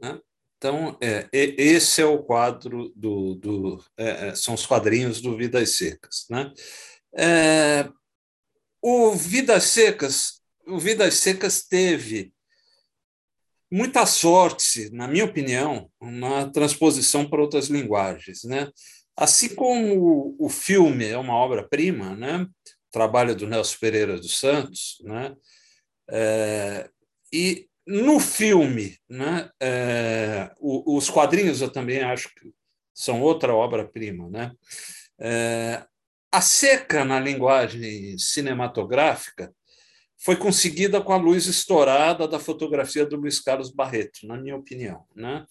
Né? Então, é, esse é o quadro do. do é, é, são os quadrinhos do Vidas Secas. Né? É, o Vidas Secas, o Vidas Secas teve muita sorte, na minha opinião, na transposição para outras linguagens. Né? Assim como o filme é uma obra-prima, né? trabalho do Nelson Pereira dos Santos, né? É, e no filme, né? É, os quadrinhos eu também acho que são outra obra-prima. Né? É, a seca na linguagem cinematográfica foi conseguida com a luz estourada da fotografia do Luiz Carlos Barreto, na minha opinião. Né?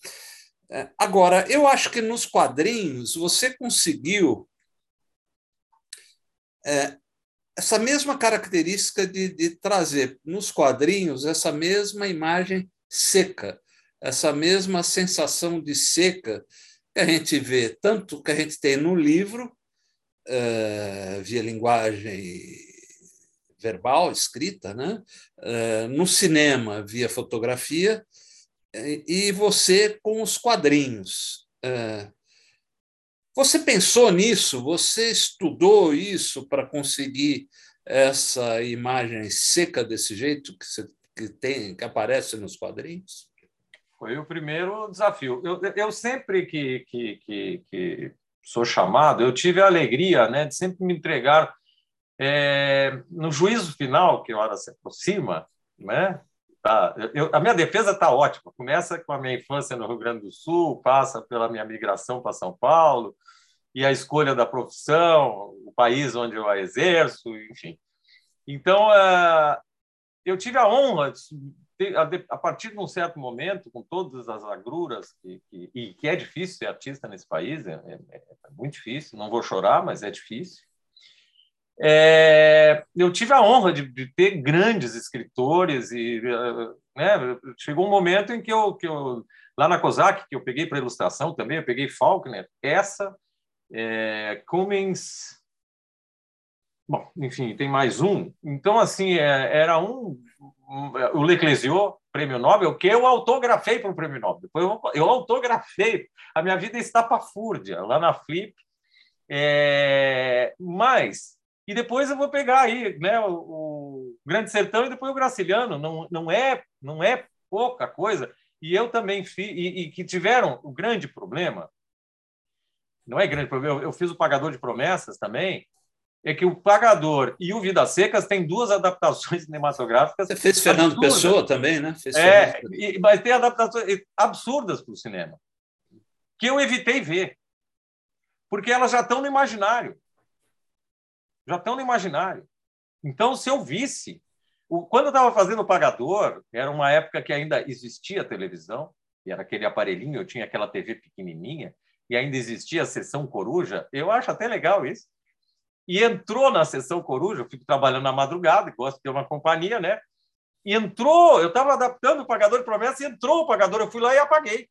É, agora, eu acho que nos quadrinhos você conseguiu é, essa mesma característica de, de, trazer nos quadrinhos essa mesma imagem seca, essa mesma sensação de seca que a gente vê, tanto que a gente tem no livro, via linguagem verbal, escrita, né? É, no cinema, via fotografia, e você com os quadrinhos. Você pensou nisso? Você estudou isso para conseguir essa imagem seca desse jeito que, você, que tem que aparece nos quadrinhos? Foi o primeiro desafio. Eu, eu sempre que, que, que, que sou chamado, eu tive a alegria né, de sempre me entregar é, no juízo final, que a hora se aproxima, né? Tá, eu, a minha defesa está ótima. Começa com a minha infância no Rio Grande do Sul, passa pela minha migração para São Paulo e a escolha da profissão, o país onde eu a exerço, enfim. Então, uh, eu tive a honra de, a, partir de um certo momento, com todas as agruras, que, que, e que é difícil ser artista nesse país, é, é, é muito difícil, não vou chorar, mas é difícil. É, eu tive a honra de, de, ter grandes escritores e né, chegou um momento em que eu, que eu lá na COSAC que eu peguei para ilustração também eu peguei Faulkner essa é, Cummins bom enfim tem mais um então assim é, era um o Leclésio prêmio Nobel que eu autografei para o prêmio Nobel depois eu, eu autografei a minha vida está estapafúrdia lá na Flip é, mas e depois eu vou pegar aí né, o, o Grande Sertão e depois o Graciliano. Não, não, é, não é pouca coisa. E eu também fiz, e, e que tiveram o grande problema, não é grande problema, eu, eu fiz o Pagador de Promessas também, é que o Pagador e o Vidas Secas têm duas adaptações cinematográficas. Você fez Fernando absurdas. Pessoa também, né? Fez é, e, mas tem adaptações absurdas para o cinema, que eu evitei ver, porque elas já estão no imaginário já estão no imaginário. Então, se eu visse, quando eu estava fazendo o pagador, era uma época que ainda existia televisão, e era aquele aparelhinho, eu tinha aquela TV pequenininha, e ainda existia a sessão coruja, eu acho até legal isso. E entrou na sessão coruja, eu fico trabalhando na madrugada, gosto de ter uma companhia, né? E entrou, eu estava adaptando o pagador de promessa, entrou o pagador, eu fui lá e apaguei.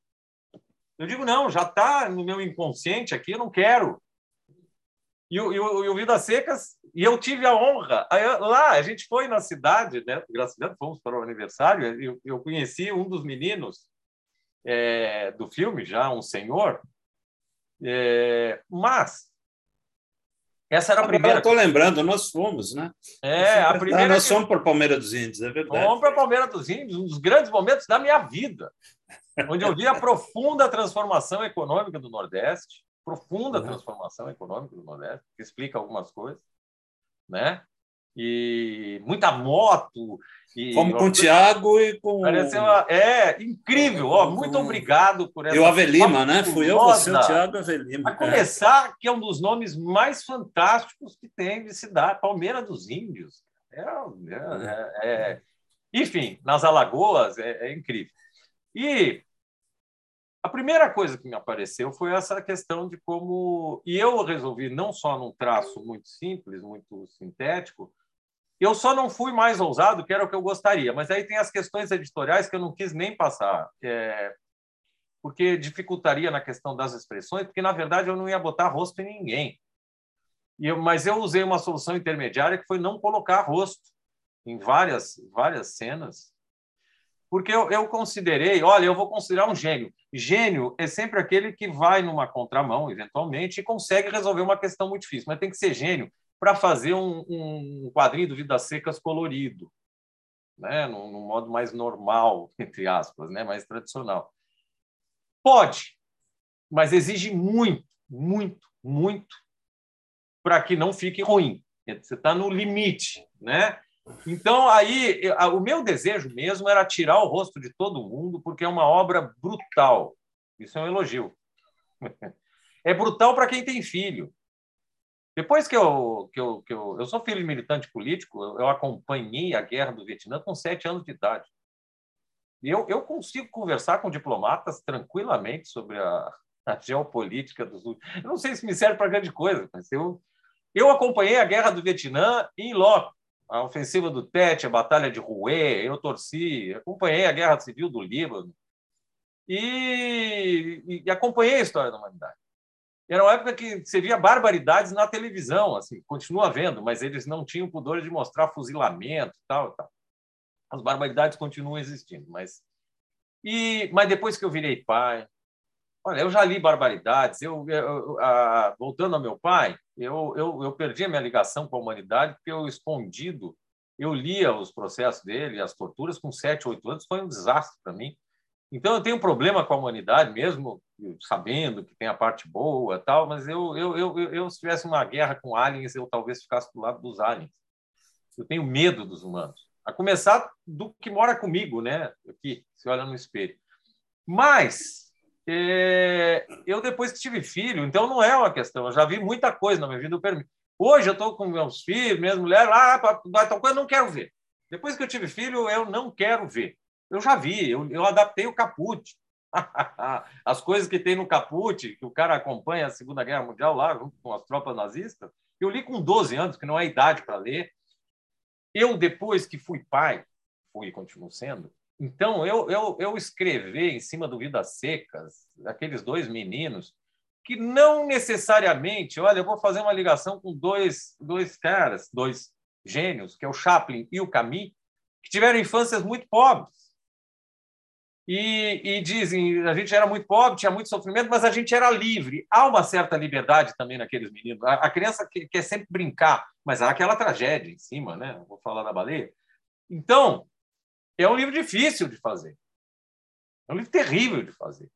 Eu digo, não, já está no meu inconsciente aqui, eu não quero e o, e o, e o Vidas Secas, e eu tive a honra. Lá, a gente foi na cidade, né? Graças fomos para o aniversário, eu, eu conheci um dos meninos é, do filme, já um senhor, é, mas essa era a primeira. Estou lembrando, nós fomos, né? É, a primeira. nós fomos para a Palmeira dos Índios, é verdade. Fomos para a Palmeira dos Índios, um dos grandes momentos da minha vida, onde eu vi a profunda transformação econômica do Nordeste, profunda uhum. transformação econômica do Nordeste, que explica algumas coisas, né? E muita moto. E, Fomos com o Tiago e com. Uma... É, incrível. Ó, muito obrigado por essa. E o Avelima, né? Fui eu, você, o Tiago Avelima. A começar, é. que é um dos nomes mais fantásticos que tem de cidade, Palmeira dos Índios. É, é, é... Enfim, nas Alagoas, é, é incrível. E a primeira coisa que me apareceu foi essa questão de como. E eu resolvi, não só num traço muito simples, muito sintético, eu só não fui mais ousado, que era o que eu gostaria. Mas aí tem as questões editoriais que eu não quis nem passar, é... porque dificultaria na questão das expressões, porque, na verdade, eu não ia botar rosto em ninguém. Eu... Mas eu usei uma solução intermediária que foi não colocar rosto em várias, várias cenas porque eu, eu considerei, olha, eu vou considerar um gênio. Gênio é sempre aquele que vai numa contramão, eventualmente, e consegue resolver uma questão muito difícil, mas tem que ser gênio para fazer um, um, quadrinho do Vidas Secas colorido, né? num, modo mais normal, entre aspas, né? mais tradicional. Pode, mas exige muito, muito, muito para que não fique ruim. Você está no limite, né? Então, aí, o meu desejo mesmo era tirar o rosto de todo mundo, porque é uma obra brutal. Isso é um elogio. É brutal para quem tem filho. Depois que eu, que eu, que eu, eu sou filho de militante político, eu acompanhei a guerra do Vietnã com sete anos de idade. Eu, eu consigo conversar com diplomatas tranquilamente sobre a, a geopolítica dos últimos. Eu não sei se me serve para grande coisa, mas eu, eu acompanhei a guerra do Vietnã em loco a ofensiva do Tete, a batalha de Roué, eu torci, acompanhei a guerra civil do Líbano e, e acompanhei a história da humanidade. Era uma época que você via barbaridades na televisão, assim, continua vendo, mas eles não tinham pudor de mostrar fuzilamento e tal, tal. As barbaridades continuam existindo, mas e mas depois que eu virei pai, olha, eu já li barbaridades. Eu, eu a, voltando ao meu pai, eu, eu, eu perdi a minha ligação com a humanidade porque eu, escondido, eu lia os processos dele, as torturas, com 7, 8 anos, foi um desastre para mim. Então eu tenho um problema com a humanidade, mesmo sabendo que tem a parte boa, tal. Mas eu, eu, eu, eu, se tivesse uma guerra com aliens, eu talvez ficasse do lado dos aliens. Eu tenho medo dos humanos, a começar do que mora comigo, né? Aqui, se olha no espelho. Mas é, eu depois que tive filho, então não é uma questão. Eu já vi muita coisa na minha vida. Hoje eu estou com meus filhos, minhas mulheres, ah, tal coisa, eu não quero ver. Depois que eu tive filho, eu não quero ver. Eu já vi, eu, eu adaptei o caput. as coisas que tem no caput, que o cara acompanha a Segunda Guerra Mundial lá, junto com as tropas nazistas, eu li com 12 anos, que não é idade para ler. Eu, depois que fui pai, fui e continuo sendo, então eu, eu, eu escrever em cima do Vidas Secas, aqueles dois meninos, que não necessariamente, olha, eu vou fazer uma ligação com dois, dois caras, dois gênios, que é o Chaplin e o Camus, que tiveram infâncias muito pobres. E, e, dizem, a gente era muito pobre, tinha muito sofrimento, mas a gente era livre. Há uma certa liberdade também naqueles meninos. A, a criança quer, quer sempre brincar, mas há aquela tragédia em cima, né? Vou falar da baleia. Então, é um livro difícil de fazer. É um livro terrível de fazer.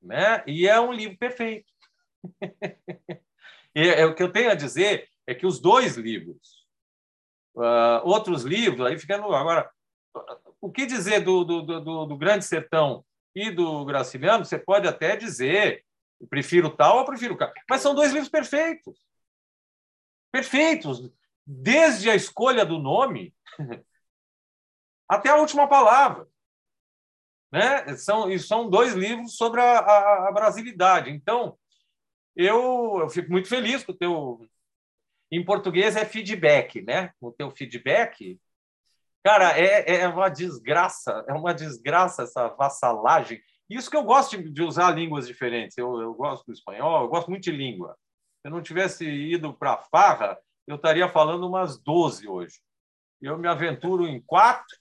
Né? E é um livro perfeito. e é, o que eu tenho a dizer é que os dois livros, uh, outros livros, aí ficando agora, o que dizer do, do, do, do Grande Sertão e do Graciliano? Você pode até dizer, prefiro tal ou prefiro tal, mas são dois livros perfeitos. Perfeitos. Desde a escolha do nome até a última palavra. Né? São, e são dois livros sobre a, a, a brasilidade. Então, eu, eu fico muito feliz com o teu. Em português é feedback, né? O teu feedback. Cara, é, é uma desgraça, é uma desgraça essa vassalagem. Isso que eu gosto de, de usar línguas diferentes. Eu, eu gosto do espanhol, eu gosto muito de língua. Se eu não tivesse ido para a farra, eu estaria falando umas 12 hoje. Eu me aventuro em quatro,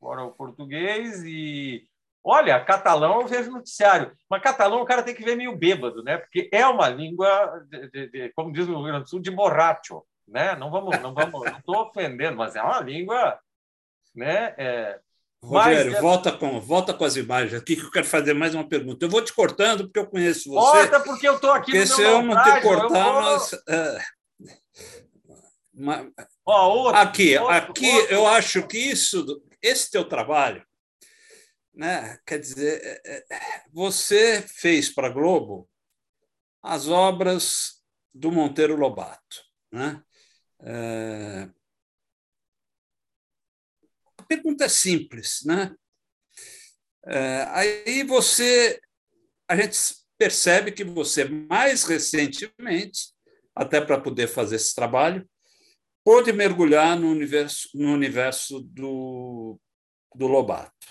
fora o português, e Olha, catalão eu vejo noticiário, mas catalão o cara tem que ver meio bêbado, né? Porque é uma língua, de, de, de, como diz no Rio Grande do Sul, de borracho, né? Não vamos, não vamos, não estou ofendendo, mas é uma língua, né? É, Rogério, mas, volta, com, volta com as imagens aqui que eu quero fazer mais uma pergunta. Eu vou te cortando porque eu conheço você. Corta porque eu estou aqui porque no se eu não te cortar, vou... nós... É... outro, aqui, outro, aqui outro. eu acho que isso, esse teu trabalho né? Quer dizer, é, é, você fez para a Globo as obras do Monteiro Lobato. Né? É... Pergunta é simples. Né? É, aí você, a gente percebe que você, mais recentemente, até para poder fazer esse trabalho, pôde mergulhar no universo, no universo do, do Lobato.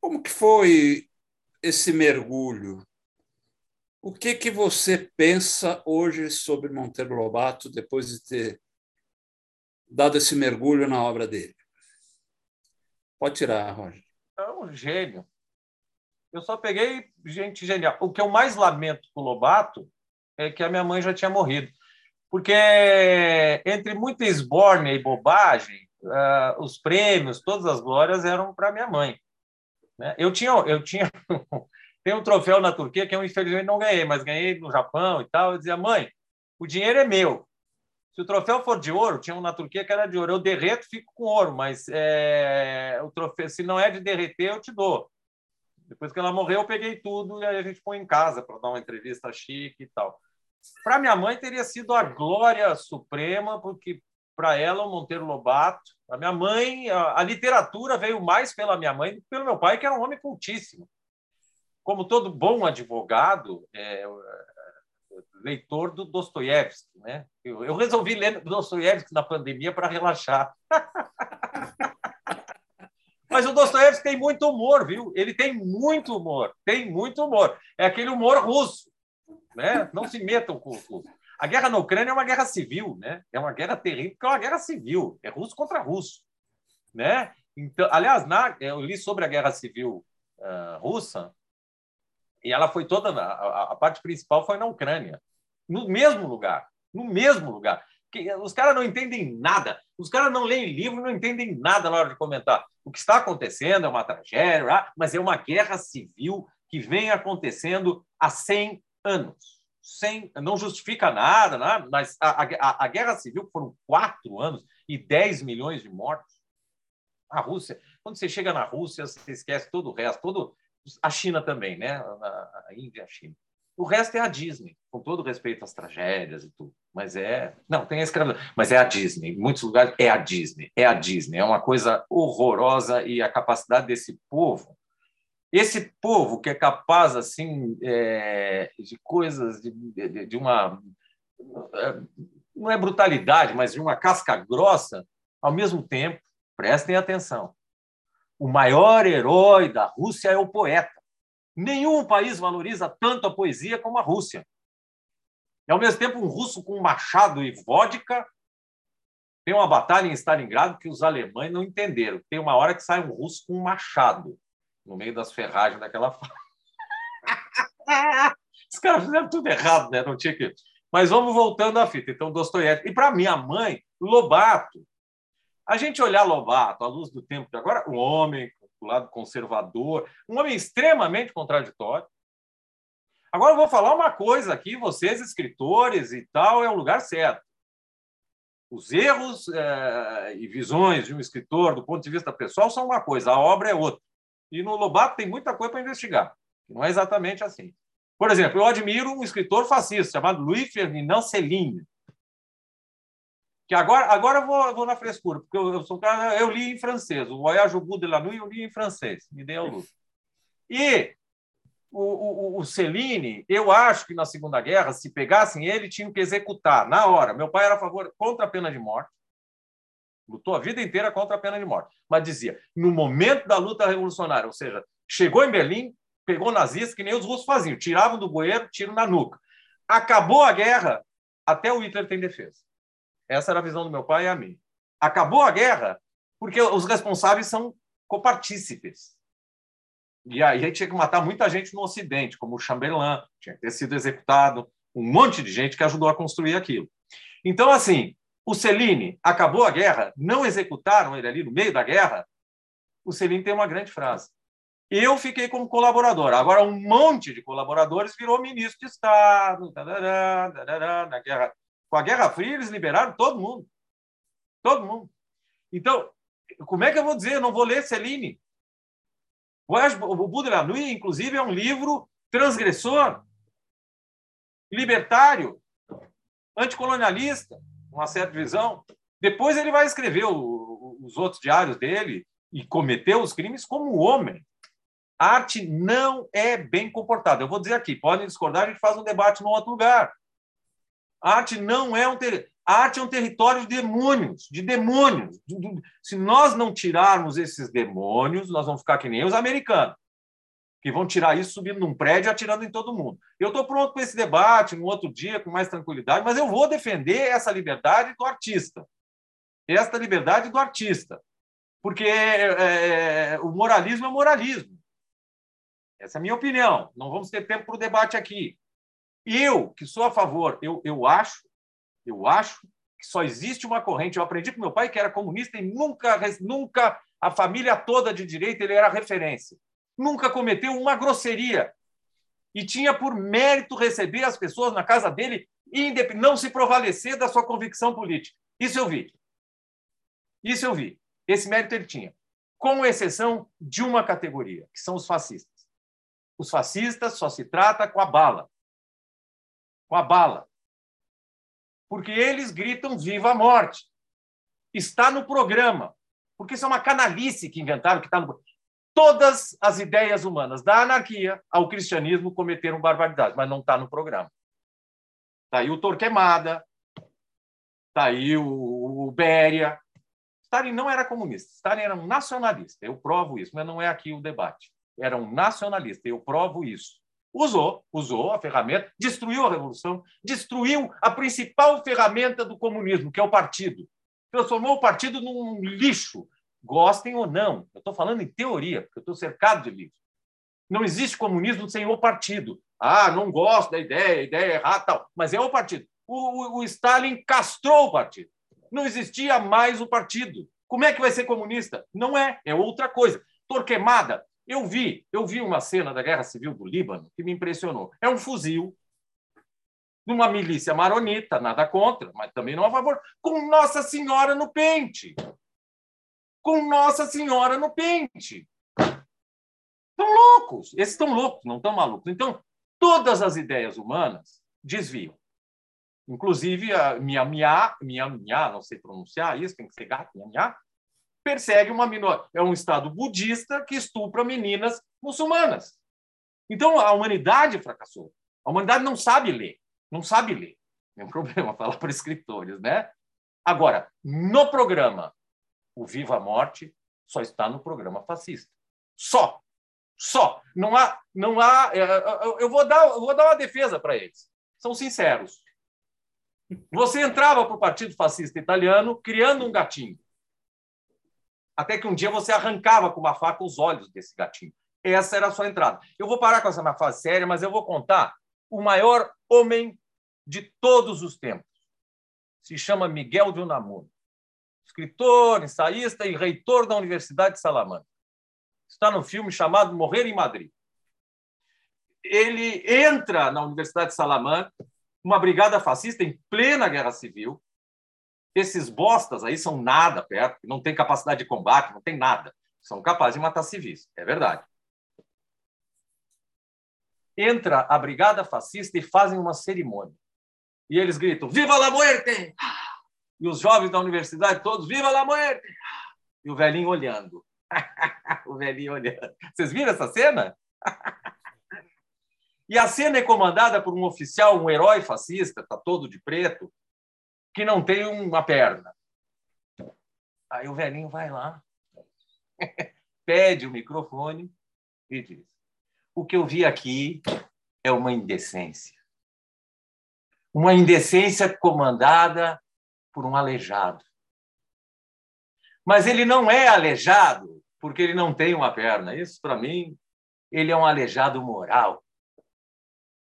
Como que foi esse mergulho? O que que você pensa hoje sobre Monteiro Lobato depois de ter dado esse mergulho na obra dele? Pode tirar, Roger. É um gênio. Eu só peguei gente genial. O que eu mais lamento com o Lobato é que a minha mãe já tinha morrido. Porque, entre muita esbórnia e bobagem, uh, os prêmios, todas as glórias eram para minha mãe. Né? Eu tinha, eu tinha tem um troféu na Turquia que eu infelizmente não ganhei, mas ganhei no Japão e tal. Eu dizia, mãe, o dinheiro é meu. Se o troféu for de ouro, tinha um na Turquia que era de ouro. Eu derreto, fico com ouro, mas é, o troféu, se não é de derreter, eu te dou. Depois que ela morreu, eu peguei tudo e aí a gente põe em casa para dar uma entrevista chique e tal. Para minha mãe teria sido a glória suprema, porque para ela o Monteiro Lobato. A minha mãe, a, a, literatura veio mais pela minha mãe do que pelo meu pai, que era um homem cultíssimo. Como todo bom advogado, é, leitor do Dostoiévski. Né? Eu, eu resolvi ler Dostoiévski na pandemia para relaxar. Mas o Dostoiévski tem muito humor, viu? Ele tem muito humor, tem muito humor. É aquele humor russo. Né? Não se metam com o russo. A guerra na Ucrânia é uma guerra civil, né? É uma guerra terrível, porque é uma guerra civil, é russo contra russo, né? Então, aliás, na, eu li sobre a guerra civil uh, russa e ela foi toda a, a, parte principal foi na Ucrânia, no mesmo lugar, no mesmo lugar. Os caras não entendem nada. Os caras não leem livro, não entendem nada na hora de comentar. O que está acontecendo é uma tragédia, ah, mas é uma guerra civil que vem acontecendo há 100 anos. 100, não justifica nada, nada mas a, a, a guerra civil foram quatro anos e 10 milhões de mortos. A Rússia, quando você chega na Rússia, você esquece todo o resto, todo a China também, né? A Índia, a China. O resto é a Disney, com todo respeito às tragédias e tudo. Mas é. Não, tem a escravidão. Mas é a Disney. Em muitos lugares é a Disney. É a Disney. É uma coisa horrorosa e a capacidade desse povo. Esse povo que é capaz, assim, é, de coisas, de, de, de uma. Não é brutalidade, mas de uma casca grossa, ao mesmo tempo, prestem atenção. O maior herói da Rússia é o poeta. Nenhum país valoriza tanto a poesia como a Rússia. E, ao mesmo tempo, um russo com machado e vodka tem uma batalha em Stalingrado que os alemães não entenderam. Tem uma hora que sai um russo com um machado no meio das ferragens daquela Os caras fizeram tudo errado, né? Não tinha que. Mas vamos voltando à fita. Então, Dostoiévski. E para minha mãe, Lobato. A gente olhar Lobato à luz do tempo de agora, um homem do lado conservador, um homem extremamente contraditório. Agora eu vou falar uma coisa aqui, vocês escritores e tal, é o lugar certo. Os erros é, e visões de um escritor do ponto de vista pessoal são uma coisa, a obra é outra. E no Lobato tem muita coisa para investigar. Não é exatamente assim. Por exemplo, eu admiro um escritor fascista chamado Louis Ferdinand Céline, que agora, agora eu vou, vou na frescura, porque eu, eu, sou cara, eu li em francês. O Voyage au bout de la nuit eu li em francês. Me dei ao. E o, o, o Celine, eu acho que na Segunda Guerra, se pegassem ele, tinham que executar na hora. Meu pai era a favor contra a pena de morte. Lutou a vida inteira contra a pena de morte. Mas dizia, no momento da luta revolucionária, ou seja, chegou em Berlim, pegou nazistas, que nem os russos faziam, tiravam do bueiro, tiro na nuca. Acabou a guerra, até o Hitler tem defesa. Essa era a visão do meu pai e a mim. Acabou a guerra porque os responsáveis são copartícipes. E aí a gente tinha que matar muita gente no Ocidente, como o Chamberlain, tinha que ter sido executado, um monte de gente que ajudou a construir aquilo. Então, assim, o Celine acabou a guerra, não executaram ele ali no meio da guerra. O Celine tem uma grande frase. Eu fiquei como colaborador. Agora, um monte de colaboradores virou ministro de Estado, na guerra com a Guerra Fria, eles liberaram todo mundo. Todo mundo. Então, como é que eu vou dizer? Eu não vou ler Celine. O Buda Nui, inclusive, é um livro transgressor, libertário, anticolonialista, uma certa visão. Depois ele vai escrever o, os outros diários dele e cometeu os crimes como homem. A arte não é bem comportada. Eu vou dizer aqui, podem discordar, a gente faz um debate num outro lugar. Arte não é um ter... arte é um território de demônios, de demônios. Se nós não tirarmos esses demônios, nós vamos ficar que nem os americanos, que vão tirar isso subindo num prédio e atirando em todo mundo. Eu estou pronto para esse debate no outro dia, com mais tranquilidade, mas eu vou defender essa liberdade do artista. Esta liberdade do artista. Porque é, é, o moralismo é moralismo. Essa é a minha opinião. Não vamos ter tempo para o debate aqui. Eu, que sou a favor, eu, eu acho, eu acho que só existe uma corrente. Eu aprendi com meu pai que era comunista e nunca, nunca a família toda de direita ele era referência. Nunca cometeu uma grosseria e tinha por mérito receber as pessoas na casa dele não se provalecer da sua convicção política. Isso eu vi. Isso eu vi. Esse mérito ele tinha, com exceção de uma categoria, que são os fascistas. Os fascistas só se trata com a bala com a bala. Porque eles gritam viva a morte. Está no programa. Porque isso é uma canalice que inventaram que está no Todas as ideias humanas, da anarquia ao cristianismo, cometeram barbaridade, mas não está no programa. Está aí o Torquemada, está aí o, o Béria. Stalin não era comunista, Stalin era um nacionalista. Eu provo isso, mas não é aqui o debate. Era um nacionalista, eu provo isso. Usou, usou a ferramenta, destruiu a revolução, destruiu a principal ferramenta do comunismo, que é o partido. Transformou o partido num lixo, gostem ou não. Eu estou falando em teoria, porque eu estou cercado de livros. Não existe comunismo sem o partido. Ah, não gosto da ideia, a ideia é errada, tal. Mas é o partido. o, o Stalin castrou o partido. Não existia mais o partido. Como é que vai ser comunista? Não é, é outra coisa. Torquemada, eu vi, eu vi uma cena da Guerra Civil do Líbano que me impressionou. É um fuzil de uma milícia maronita, nada contra, mas também não a favor, com Nossa Senhora no pente. Com Nossa Senhora no pente. Estão loucos. Esses estão loucos, não estão malucos. Então, todas as ideias humanas desviam. Inclusive, a minha minha, minha, minha, não sei pronunciar isso, tem que ser gato, minha, minha, persegue uma minoria. É um Estado budista que estupra meninas muçulmanas. Então, a humanidade fracassou. A humanidade não sabe ler. Não sabe ler. É um problema falar para escritores, né? Agora, no programa, o Viva a Morte só está no programa fascista. Só. Só. Não há. Não há é, é, eu vou dar, eu vou dar uma defesa para eles. São sinceros. Você entrava para o Partido Fascista Italiano criando um gatinho. Até que um dia você arrancava com uma faca os olhos desse gatinho. Essa era a sua entrada. Eu vou parar com essa minha fase séria, mas eu vou contar o maior homem de todos os tempos. Se chama Miguel de Unamuno. Escritor, ensaísta e reitor da Universidade de Salamanca. Está no filme chamado Morrer em Madrid. Ele entra na Universidade de Salamanca, uma brigada fascista em plena guerra civil, esses bostas aí são nada perto, não tem capacidade de combate, não tem nada. São capazes de matar civis, é verdade. Entra a brigada fascista e fazem uma cerimônia. E eles gritam: Viva la muerte! E os jovens da universidade todos: Viva la muerte! E o velhinho olhando. o velhinho olhando. Vocês viram essa cena? e a cena é comandada por um oficial, um herói fascista, está todo de preto, que não tem uma perna. Aí o velhinho vai lá, pede o microfone e diz: O que eu vi aqui é uma indecência. Uma indecência comandada por um aleijado. Mas ele não é aleijado porque ele não tem uma perna. Isso, para mim, ele é um aleijado moral.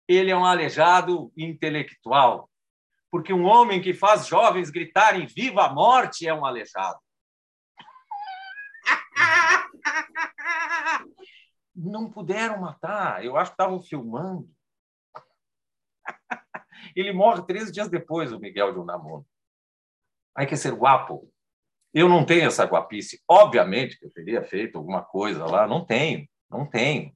Ele é um aleijado intelectual porque um homem que faz jovens gritarem viva a morte é um aleijado. Não puderam matar, eu acho que estavam filmando. Ele morre três dias depois, o Miguel de Unamuno. Aí quer ser guapo. Eu não tenho essa guapice. Obviamente que eu teria feito alguma coisa lá, não tenho, não tenho.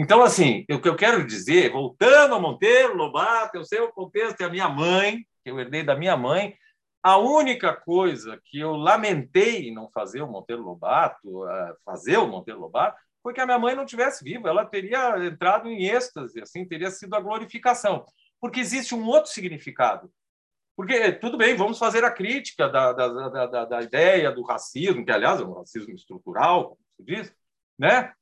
Então, assim, o que eu quero dizer, voltando a Monteiro Lobato, eu sei o contexto, é a minha mãe, que eu herdei da minha mãe, a única coisa que eu lamentei não fazer o Monteiro Lobato, fazer o Monteiro Lobato, foi que a minha mãe não tivesse viva, ela teria entrado em êxtase, assim, teria sido a glorificação. Porque existe um outro significado. Porque, tudo bem, vamos fazer a crítica da, da, da, da ideia do racismo, que, aliás, é um racismo estrutural, como se diz, né?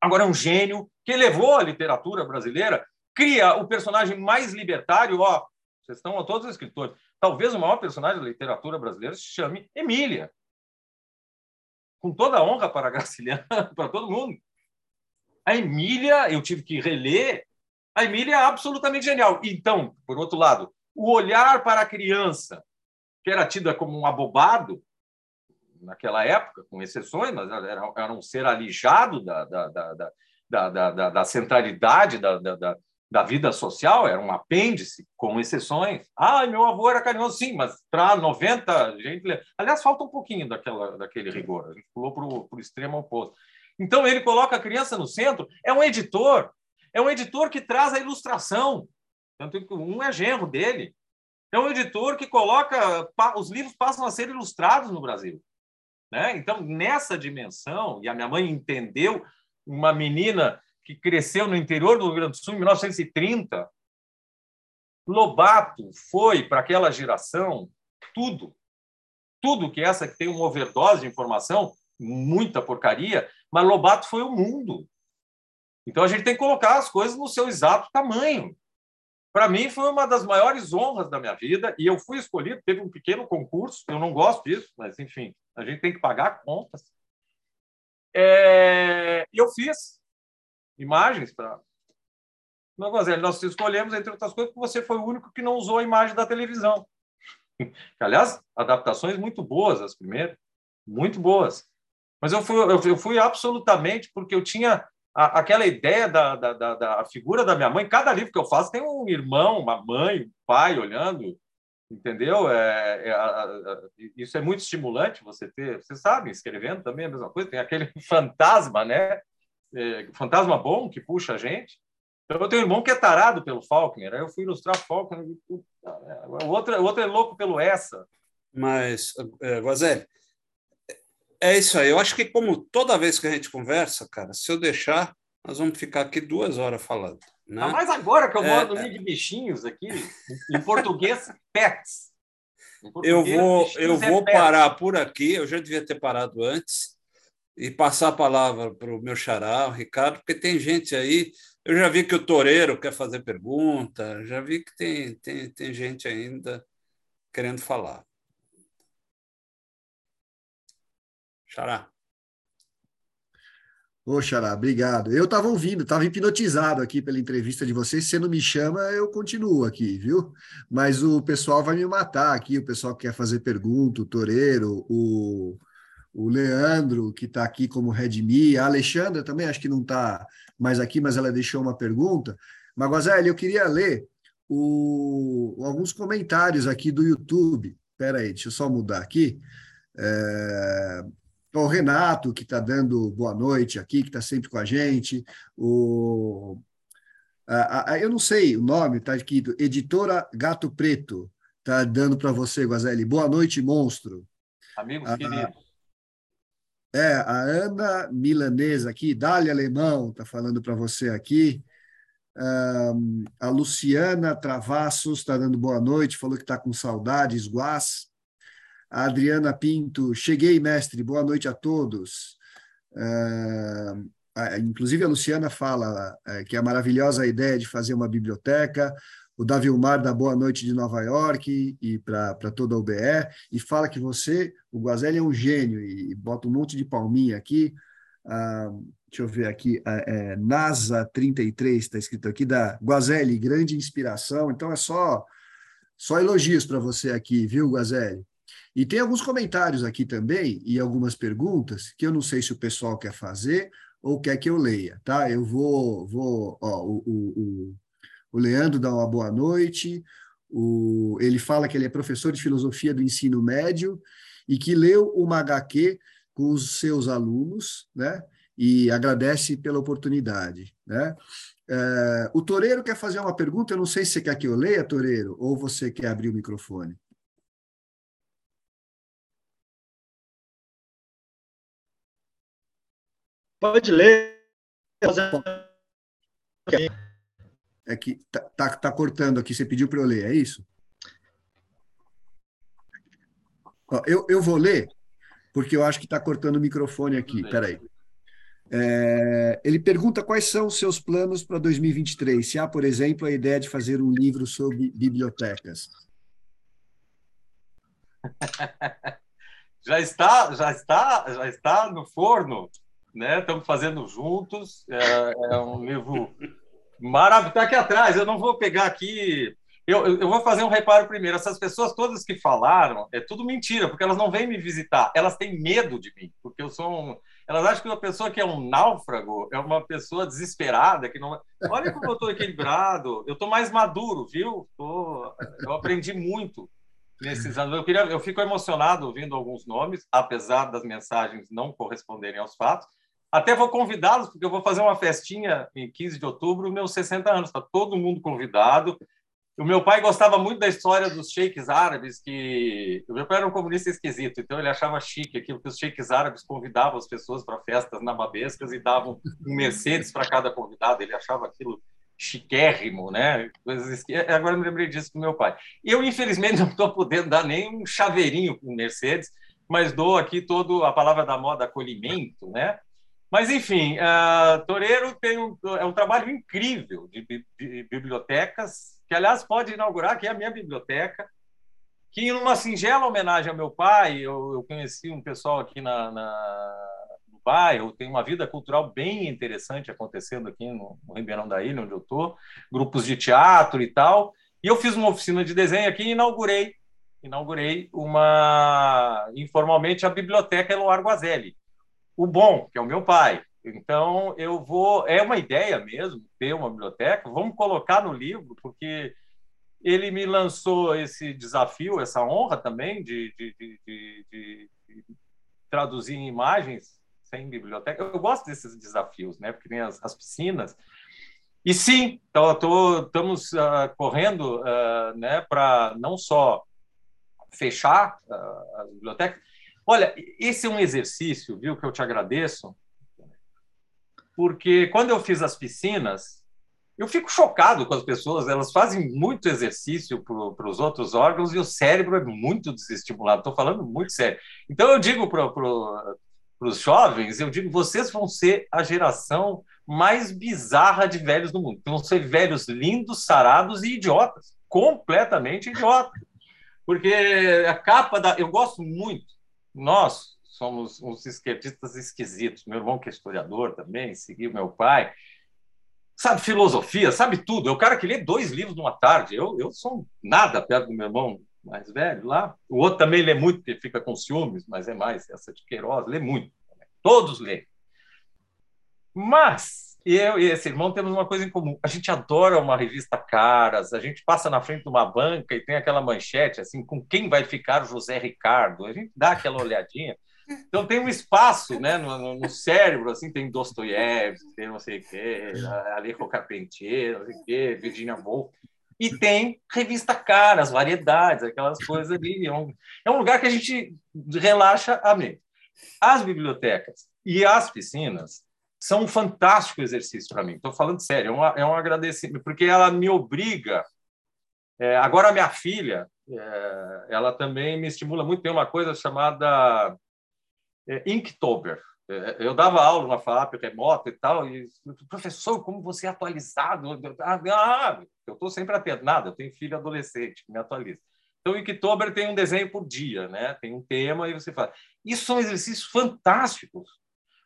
Agora é um gênio que levou a literatura brasileira, cria o personagem mais libertário, ó, vocês estão todos os escritores. Talvez o maior personagem da literatura brasileira se chame Emília. Com toda a honra para a Graciliana, para todo mundo. A Emília, eu tive que reler, a Emília é absolutamente genial. Então, por outro lado, o olhar para a criança, que era tida como um abobado, naquela época, com exceções, mas era, era um ser alijado da, da, da, da, da, da centralidade da, da, da vida social, era um apêndice, com exceções. Ah, meu avô era carinhoso, sim, mas para 90, gente. Aliás, falta um pouquinho daquela, daquele rigor, a gente pulou para o extremo oposto. Então, ele coloca a criança no centro, é um editor, é um editor que traz a ilustração. Tanto que um é genro dele. É um editor que coloca. Os livros passam a ser ilustrados no Brasil. Né? Então, nessa dimensão, e a minha mãe entendeu uma menina que cresceu no interior do Rio Grande do Sul em 1930, Lobato foi para aquela geração tudo. Tudo que essa que tem uma overdose de informação, muita porcaria, mas Lobato foi o mundo. Então a gente tem que colocar as coisas no seu exato tamanho. Para mim, foi uma das maiores honras da minha vida e eu fui escolhido. Teve um pequeno concurso, eu não gosto disso, mas enfim, a gente tem que pagar contas. É... E eu fiz imagens para. Mademoiselle, nós escolhemos, entre outras coisas, porque você foi o único que não usou a imagem da televisão. Aliás, adaptações muito boas, as primeiras, muito boas. Mas eu fui, eu fui absolutamente porque eu tinha a, aquela ideia da, da, da, da, figura da minha mãe. Cada livro que eu faço tem um irmão, uma mãe, um pai olhando, entendeu? É, é a, isso é muito estimulante você ter. Você sabe, escrevendo também é a mesma coisa. Tem aquele fantasma, né? É, fantasma bom que puxa a gente. Então, eu tenho um irmão que é tarado pelo Faulkner. Aí eu fui ilustrar Faulkner. O outro, o outro é louco pelo essa. Mas, é, Guazelli, é isso aí. Eu acho que, como toda vez que a gente conversa, cara, se eu deixar, nós vamos ficar aqui duas horas falando. Né? Ah, mas agora que eu moro é, no meio de bichinhos aqui, em português, pets. eu vou, eu é vou parar por aqui. Eu já devia ter parado antes e passar a palavra para o meu xará, o Ricardo, porque tem gente aí. Eu já vi que o Toreiro quer fazer pergunta, já vi que tem, tem, tem gente ainda querendo falar. Xará. Ô, Xará, obrigado. Eu estava ouvindo, estava hipnotizado aqui pela entrevista de vocês. Se não me chama, eu continuo aqui, viu? Mas o pessoal vai me matar aqui, o pessoal que quer fazer pergunta, o Toreiro, o, o Leandro, que está aqui como Redmi, a Alexandra também, acho que não está mais aqui, mas ela deixou uma pergunta. Magozelli, eu queria ler o, alguns comentários aqui do YouTube. Espera aí, deixa eu só mudar aqui. É, o Renato, que está dando boa noite aqui, que está sempre com a gente. O, a, a, eu não sei o nome, está aqui, Editora Gato Preto, está dando para você, Guazelli. Boa noite, monstro. Amigos a, queridos. É, a Ana Milanesa aqui, Dália Alemão, está falando para você aqui. Um, a Luciana Travassos está dando boa noite, falou que está com saudades, Guas. A Adriana Pinto, cheguei, mestre, boa noite a todos. Uh, inclusive, a Luciana fala uh, que é maravilhosa a ideia de fazer uma biblioteca. O Davi Umar dá boa noite de Nova York e para toda a UBE, e fala que você, o Guazelli, é um gênio, e, e bota um monte de palminha aqui. Uh, deixa eu ver aqui, é, NASA 33 está escrito aqui, da Guazelli, grande inspiração. Então é só, só elogios para você aqui, viu, Guazelli? E tem alguns comentários aqui também e algumas perguntas que eu não sei se o pessoal quer fazer ou quer que eu leia, tá? Eu vou, vou ó, o, o, o Leandro dá uma boa noite, o, ele fala que ele é professor de filosofia do ensino médio e que leu uma HQ com os seus alunos, né? E agradece pela oportunidade, né? É, o Toreiro quer fazer uma pergunta, eu não sei se você quer que eu leia, Toreiro, ou você quer abrir o microfone. Pode ler. É que tá, tá, tá cortando aqui, você pediu para eu ler, é isso? Ó, eu, eu vou ler, porque eu acho que está cortando o microfone aqui. Peraí. É, ele pergunta quais são os seus planos para 2023. Se há, por exemplo, a ideia de fazer um livro sobre bibliotecas. já está, já está, já está no forno né? Estamos fazendo juntos. É, é um livro maravilhoso. Está aqui atrás. Eu não vou pegar aqui. Eu, eu vou fazer um reparo primeiro. Essas pessoas todas que falaram é tudo mentira, porque elas não vêm me visitar. Elas têm medo de mim, porque eu sou um. Elas acham que uma pessoa que é um náufrago é uma pessoa desesperada que não. Olha como eu estou equilibrado. Eu estou mais maduro, viu? Tô... Eu aprendi muito nesses anos. Eu, queria, eu fico emocionado ouvindo alguns nomes, apesar das mensagens não corresponderem aos fatos. Até vou convidá-los, porque eu vou fazer uma festinha em 15 de outubro, meus 60 anos. Está todo mundo convidado. O meu pai gostava muito da história dos sheiks árabes, que o meu pai era um comunista esquisito, então ele achava chique aquilo que os sheiks árabes convidavam as pessoas para festas nababescas e davam um Mercedes para cada convidado. Ele achava aquilo chiquérrimo, né? Que... Agora me lembrei disso com meu pai. Eu, infelizmente, não estou podendo dar nem um chaveirinho com Mercedes, mas dou aqui todo a palavra da moda acolhimento, né? Mas, enfim, uh, Toreiro tem um, é um trabalho incrível de, de, bibliotecas, que, aliás, pode inaugurar aqui a minha biblioteca, que, em uma singela homenagem ao meu pai, eu, eu conheci um pessoal aqui na, na, no eu tenho uma vida cultural bem interessante acontecendo aqui no, no Ribeirão da Ilha, onde eu estou, grupos de teatro e tal. E eu fiz uma oficina de desenho aqui e inaugurei, inaugurei uma informalmente a biblioteca Eloar Guazelli. O bom, que é o meu pai. Então eu vou, é uma ideia mesmo ter uma biblioteca. Vamos colocar no livro porque ele me lançou esse desafio, essa honra também de, de, de, de traduzir imagens sem biblioteca. Eu gosto desses desafios, né? Porque tem as, as piscinas. E sim, então, tô, estamos uh, correndo uh, né, para não só fechar uh, as bibliotecas. Olha, esse é um exercício, viu, que eu te agradeço, porque quando eu fiz as piscinas, eu fico chocado com as pessoas, elas fazem muito exercício para os outros órgãos e o cérebro é muito desestimulado. Estou falando muito sério. Então, eu digo para pro, os jovens, eu digo, vocês vão ser a geração mais bizarra de velhos do mundo. Vão ser velhos lindos, sarados e idiotas. Completamente idiotas. Porque a capa da. Eu gosto muito. Nós somos uns esquerdistas esquisitos. Meu irmão, que é historiador também, seguiu meu pai sabe filosofia, sabe tudo. É o cara que lê dois livros numa tarde. Eu, eu sou nada perto do meu irmão mais velho lá. O outro também lê muito, porque fica com ciúmes, mas é mais essa de Queiroz, lê muito. Todos lêem. Mas eu e esse irmão temos uma coisa em comum. A gente adora uma revista Caras, a gente passa na frente de uma banca e tem aquela manchete assim, com quem vai ficar José Ricardo. A gente dá aquela olhadinha. Então tem um espaço né, no, no cérebro, assim, tem Dostoiévski, tem não sei o quê, Alejo Carpentier, não sei o quê, Virginia Woolf, e tem revista caras, variedades, aquelas coisas ali. É um, é um lugar que a gente relaxa a mente. As bibliotecas e as piscinas são um fantástico exercício para mim. Estou falando sério, é um, é um agradecimento, porque ela me obriga. É, agora, minha filha, é, ela também me estimula muito. Tem uma coisa chamada é, Inktober. É, eu dava aula na FAP remota e tal, e professor, como você é atualizado? Ah, eu estou sempre atento. Nada, eu tenho filho adolescente que me atualiza. Então, Inktober tem um desenho por dia, né? tem um tema e você faz. Isso são exercícios fantásticos,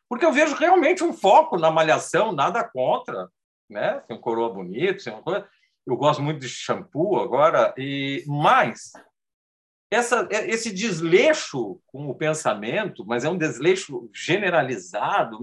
porque eu vejo realmente um foco na malhação, nada contra, né? Tem um coroa bonito, tem uma coisa. Eu gosto muito de shampoo agora, e mais essa, é, esse desleixo com o pensamento, mas é um desleixo generalizado.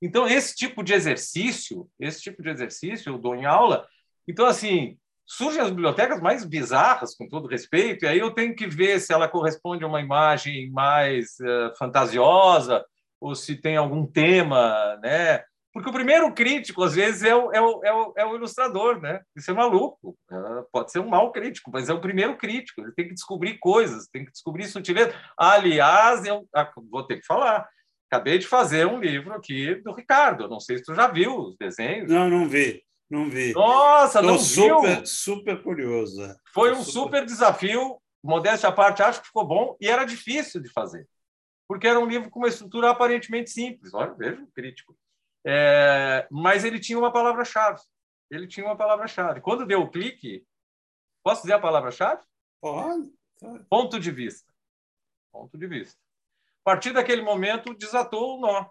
Então, esse tipo de exercício, esse tipo de exercício eu dou em aula. Então, assim, surgem as bibliotecas mais bizarras, com todo respeito, e aí eu tenho que ver se ela corresponde a uma imagem mais uh, fantasiosa, ou se tem algum tema, né? Porque o primeiro crítico, às vezes, é o, é o, é o, é o ilustrador, né? Isso é maluco. É, pode ser um mau crítico, mas é o primeiro crítico. Ele tem que descobrir coisas, tem que descobrir sutileza. Aliás, eu ah, vou ter que falar. Acabei de fazer um livro aqui do Ricardo. Não sei se tu já viu os desenhos. Não, não vi. Não vi. Nossa, Tô não super, viu? Super curiosa. Foi um super... super desafio. Modéstia à parte, acho que ficou bom e era difícil de fazer. Porque era um livro com uma estrutura aparentemente simples. Olha, veja o crítico. É, mas ele tinha uma palavra-chave. Ele tinha uma palavra-chave. Quando deu o clique, posso dizer a palavra-chave? Pode. Ponto de vista. Ponto de vista. A partir daquele momento, desatou o nó.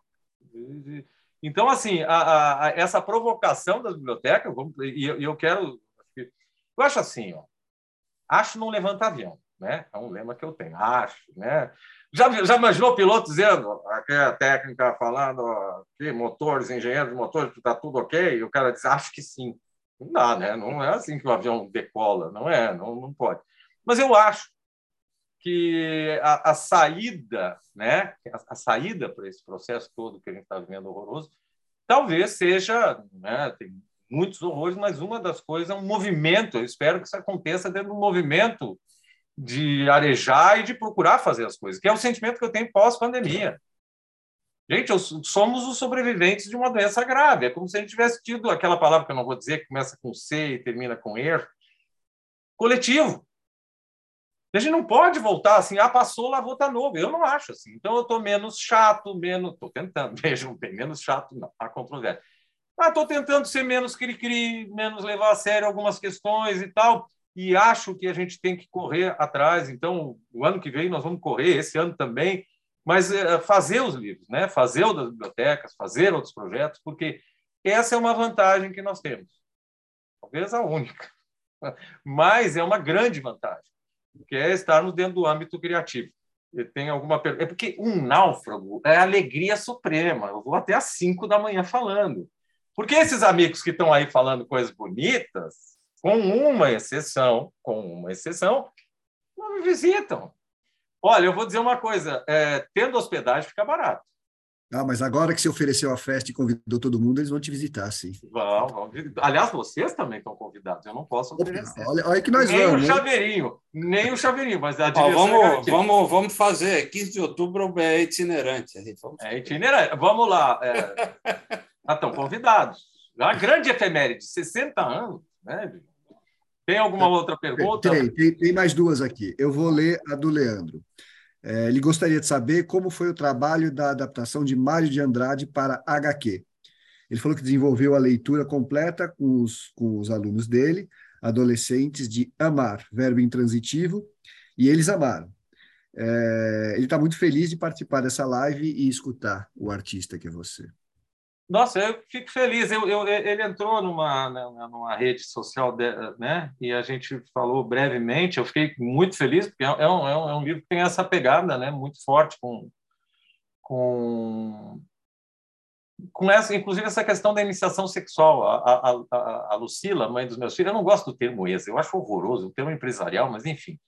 Então, assim, a, a, essa provocação das bibliotecas, e eu, eu quero. Eu acho assim, ó, acho não levanta avião, né? É um lema que eu tenho, acho, né? Já, já imaginou o piloto dizendo, aqui é a técnica falando, aqui, motores, engenheiros de motores, está tudo ok? E o cara diz, acho que sim. Não dá, né? Não é assim que o avião decola, não é, não, não pode. Mas eu acho que a, a saída, né? A, a saída para esse processo todo que a gente está vivendo horroroso, talvez seja, né? Tem muitos horrores, mas uma das coisas é um movimento. Eu espero que isso aconteça dentro do movimento de arejar e de procurar fazer as coisas, que é o sentimento que eu tenho pós-pandemia. Gente, eu, somos os sobreviventes de uma doença grave. É como se a gente tivesse tido aquela palavra que eu não vou dizer, que começa com C e termina com er, coletivo. A gente não pode voltar assim, ah, passou, lá vou novo. Eu não acho assim. Então eu estou menos chato, menos. Estou tentando, vejam bem, menos chato, não, há controvérsia. Ah, estou tentando ser menos cri-cri, menos levar a sério algumas questões e tal e acho que a gente tem que correr atrás. Então, o ano que vem nós vamos correr, esse ano também, mas é, fazer os livros, né? fazer outras bibliotecas, fazer outros projetos, porque essa é uma vantagem que nós temos. Talvez a única, mas é uma grande vantagem, que é estarmos dentro do âmbito criativo. Tem alguma É porque um náufrago é alegria suprema. Eu vou até às cinco da manhã falando. Porque esses amigos que estão aí falando coisas bonitas, com uma exceção, com uma exceção, não me visitam. Olha, eu vou dizer uma coisa: é, tendo hospedagem fica barato. Ah, mas agora que você ofereceu a festa e convidou todo mundo, eles vão te visitar, sim. Vão, vão. Aliás, vocês também estão convidados. Eu não posso oferecer. Olha, olha que nós nem vamos. Nem o chaveirinho, nem o chaveirinho, mas a direção Ó, vamos, é vamos, vamos fazer. 15 de outubro é itinerante. Vamos é itinerante. Vamos lá. É... Ah, estão convidados. A grande efeméride, 60 anos, né? Tem alguma outra pergunta? Tem, tem, tem mais duas aqui. Eu vou ler a do Leandro. É, ele gostaria de saber como foi o trabalho da adaptação de Mário de Andrade para HQ. Ele falou que desenvolveu a leitura completa com os, com os alunos dele, adolescentes, de amar, verbo intransitivo, e eles amaram. É, ele está muito feliz de participar dessa live e escutar o artista que é você. Nossa, eu fico feliz. Eu, eu, ele entrou numa, né, numa rede social, de, né? E a gente falou brevemente. Eu fiquei muito feliz porque é, é um, é um, livro que tem essa pegada, né? Muito forte com com com essa, inclusive essa questão da iniciação sexual. A, a, a, a Lucila, mãe dos meus filhos, eu não gosto do termo ex, eu acho horroroso, o termo empresarial, mas enfim.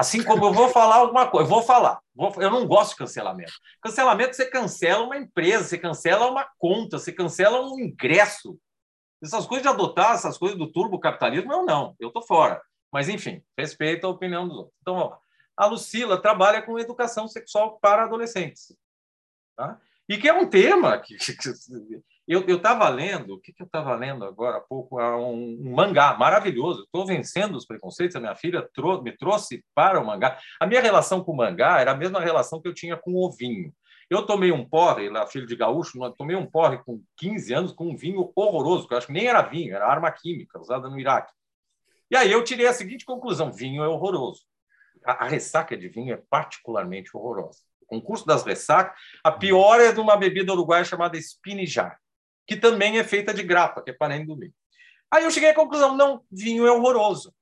Assim como eu vou falar alguma coisa, eu vou falar. Eu não gosto de cancelamento. Cancelamento, você cancela uma empresa, você cancela uma conta, você cancela um ingresso. Essas coisas de adotar, essas coisas do turbo capitalismo, eu não, eu estou fora. Mas, enfim, respeito a opinião dos outros. Então, vamos lá. A Lucila trabalha com educação sexual para adolescentes. Tá? E que é um tema que, eu estava lendo, o que, que eu estava lendo agora há pouco? É um, um mangá maravilhoso. Estou vencendo os preconceitos. A minha filha trou me trouxe para o mangá. A minha relação com o mangá era a mesma relação que eu tinha com o vinho. Eu tomei um porre, lá, filho de gaúcho, tomei um porre com 15 anos com um vinho horroroso, que eu acho que nem era vinho, era arma química usada no Iraque. E aí eu tirei a seguinte conclusão: vinho é horroroso. A, a ressaca de vinho é particularmente horrorosa. O concurso das ressacas, a pior é de uma bebida uruguaia chamada espinijar que também é feita de grapa, que é parente do vinho. Aí eu cheguei à conclusão, não, vinho é horroroso.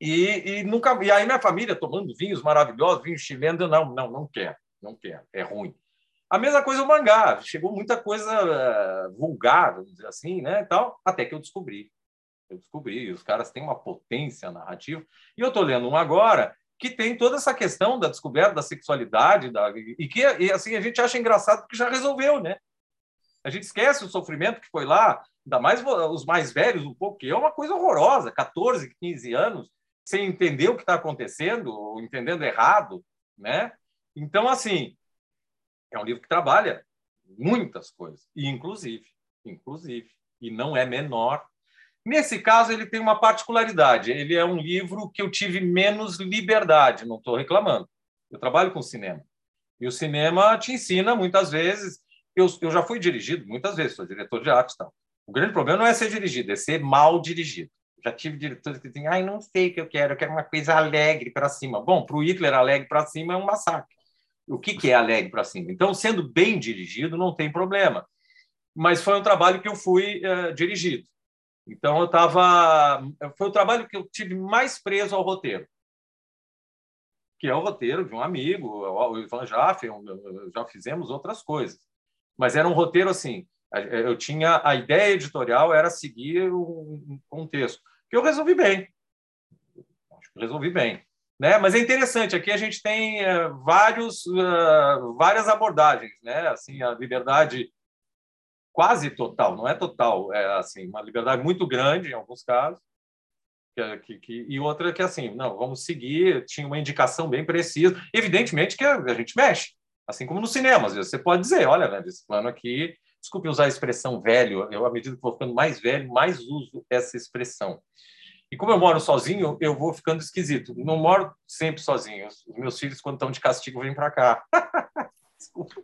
E, e, nunca e aí minha família tomando vinhos maravilhosos, vinho chileno, não, não, não quero, não quero, é ruim. A mesma coisa o mangá, chegou muita coisa uh, vulgar, vamos dizer assim, né, tal, até que eu descobri. Eu descobri, os caras têm uma potência narrativa. E eu estou lendo um agora que tem toda essa questão da descoberta da sexualidade, da, e que e, assim a gente acha engraçado porque já resolveu, né? A gente esquece o sofrimento que foi lá, ainda mais os mais velhos, um pouco, que é uma coisa horrorosa, 14, 15 anos, sem entender o que está acontecendo, ou entendendo errado, né? Então, assim, é um livro que trabalha muitas coisas, e inclusive, inclusive, e não é menor. Nesse caso, ele tem uma particularidade. Ele é um livro que eu tive menos liberdade, não estou reclamando. Eu trabalho com cinema. E o cinema te ensina, muitas vezes, eu, eu já fui dirigido muitas vezes, sou diretor de arte. Então. O grande problema não é ser dirigido, é ser mal dirigido. Já tive diretores que dizem, ai, não sei o que eu quero, eu quero uma coisa alegre para cima. Bom, para o Hitler, alegre para cima é um massacre. O que, que é alegre para cima? Então, sendo bem dirigido, não tem problema. Mas foi um trabalho que eu fui uh, dirigido. Então, eu estava. Foi o trabalho que eu tive mais preso ao roteiro que é o roteiro de um amigo, o Ivan Jaffe, já fizemos outras coisas. Mas era um roteiro assim. Eu tinha a ideia editorial era seguir um contexto que eu resolvi bem. Resolvi bem, né? Mas é interessante. Aqui a gente tem uh, vários uh, várias abordagens, né? Assim a liberdade quase total, não é total, é assim uma liberdade muito grande em alguns casos. Que, que, e outra que assim, não, vamos seguir, tinha uma indicação bem precisa. Evidentemente que a, a gente mexe, Assim como no cinema, às vezes você pode dizer, olha, velho, esse plano aqui, desculpe usar a expressão velho, eu, à medida que vou ficando mais velho, mais uso essa expressão. E como eu moro sozinho, eu vou ficando esquisito. Não moro sempre sozinho. Os meus filhos, quando estão de castigo, vêm para cá. Desculpa.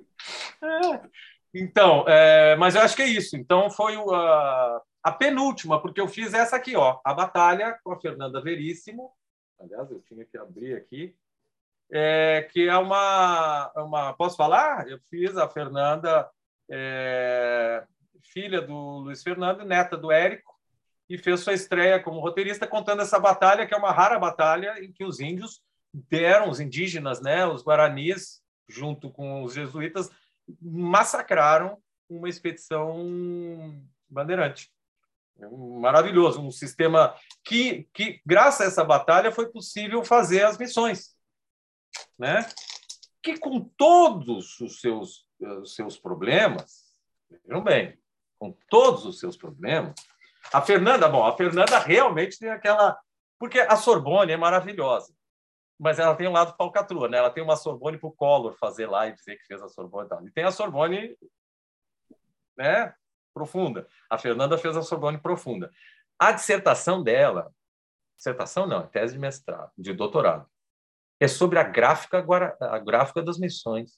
É. Então, é, mas eu acho que é isso. Então, foi a, a penúltima, porque eu fiz essa aqui, ó, a batalha com a Fernanda Veríssimo. Aliás, eu tinha que abrir aqui é, que é uma, uma. Posso falar? Eu fiz a Fernanda, é, filha do Luiz Fernando, neta do Érico, e fez sua estreia como roteirista contando essa batalha, que é uma rara batalha em que os índios deram, os indígenas, né, os guaranis, junto com os jesuítas, massacraram uma expedição bandeirante. É maravilhoso, um sistema que, que, graças a essa batalha, foi possível fazer as missões né? que com todos os seus, os seus problemas, vejam bem, com todos os seus problemas, a Fernanda, bom, a Fernanda realmente tem aquela. Porque a Sorbonne é maravilhosa, mas ela tem um lado falcatrua, né? Ela tem uma Sorbonne para o Collor fazer lá e dizer que fez a Sorbonne e tal. E tem a Sorbonne né, profunda. A Fernanda fez a Sorbonne profunda. A dissertação dela, dissertação não, é tese de mestrado, de doutorado, é sobre a gráfica, a gráfica das missões.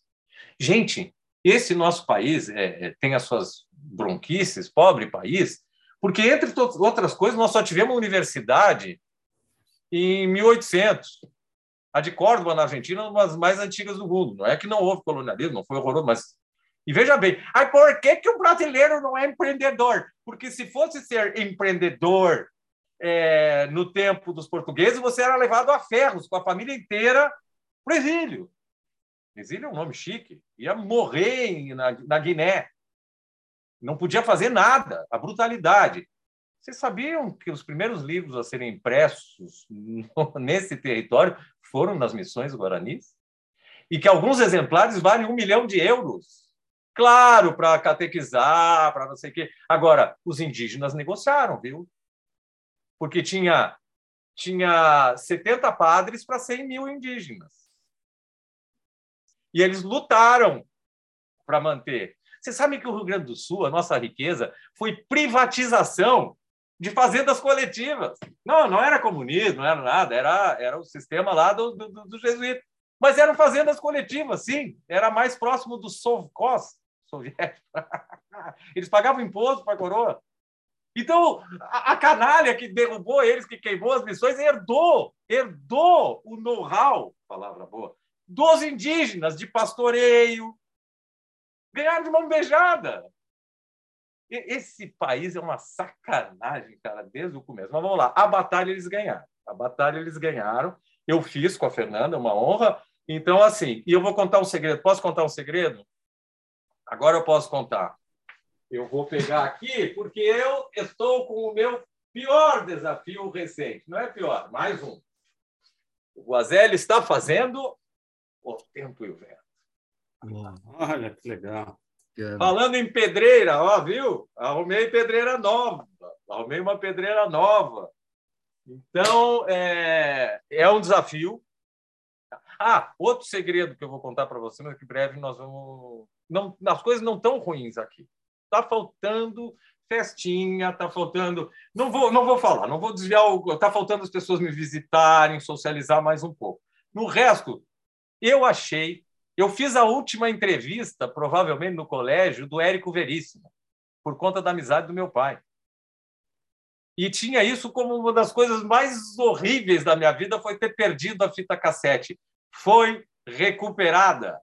Gente, esse nosso país é, é, tem as suas bronquices, pobre país, porque, entre outras coisas, nós só tivemos universidade em 1800. A de Córdoba, na Argentina, uma das mais antigas do mundo. Não é que não houve colonialismo, não foi horroroso, mas. E veja bem, aí por que, que o brasileiro não é empreendedor? Porque se fosse ser empreendedor é, no tempo dos portugueses, você era levado a ferros com a família inteira para o exílio. Exílio é um nome chique. Ia morrer na, na Guiné. Não podia fazer nada. A brutalidade. Vocês sabiam que os primeiros livros a serem impressos nesse território foram nas missões guaranis? E que alguns exemplares valem um milhão de euros? Claro, para catequizar, para não sei o quê. Agora, os indígenas negociaram, viu? Porque tinha, tinha 70 padres para 100 mil indígenas. E eles lutaram para manter. Você sabe que o Rio Grande do Sul, a nossa riqueza, foi privatização de fazendas coletivas. Não, não era comunismo, não era nada, era, era o sistema lá do, do, do jesuíta. Mas eram fazendas coletivas, sim. Era mais próximo do Sovkos, soviético. Eles pagavam imposto para a coroa. Então, a, a, canalha que derrubou eles, que queimou as missões, herdou, herdou o know-how, palavra boa, dos indígenas de pastoreio. Ganharam de mão beijada. Esse país é uma sacanagem, cara, desde o começo. Mas vamos lá, a batalha eles ganharam. A batalha eles ganharam. Eu fiz com a Fernanda, é uma honra. Então, assim, e eu vou contar um segredo. Posso contar um segredo? Agora eu posso contar. Eu vou pegar aqui porque eu estou com o meu pior desafio recente. Não é pior, mais um. O Guazelli está fazendo o tempo e o vento. Olha que legal. Falando em pedreira, ó, viu? Arrumei pedreira nova. Arrumei uma pedreira nova. Então, é, é um desafio. Ah, outro segredo que eu vou contar para você, mas que breve nós vamos. Não, as coisas não estão ruins aqui. Está faltando festinha, está faltando. Não vou, não vou falar, não vou desviar. Está faltando as pessoas me visitarem, socializar mais um pouco. No resto, eu achei. Eu fiz a última entrevista, provavelmente no colégio, do Érico Veríssimo, por conta da amizade do meu pai. E tinha isso como uma das coisas mais horríveis da minha vida foi ter perdido a fita cassete. Foi recuperada.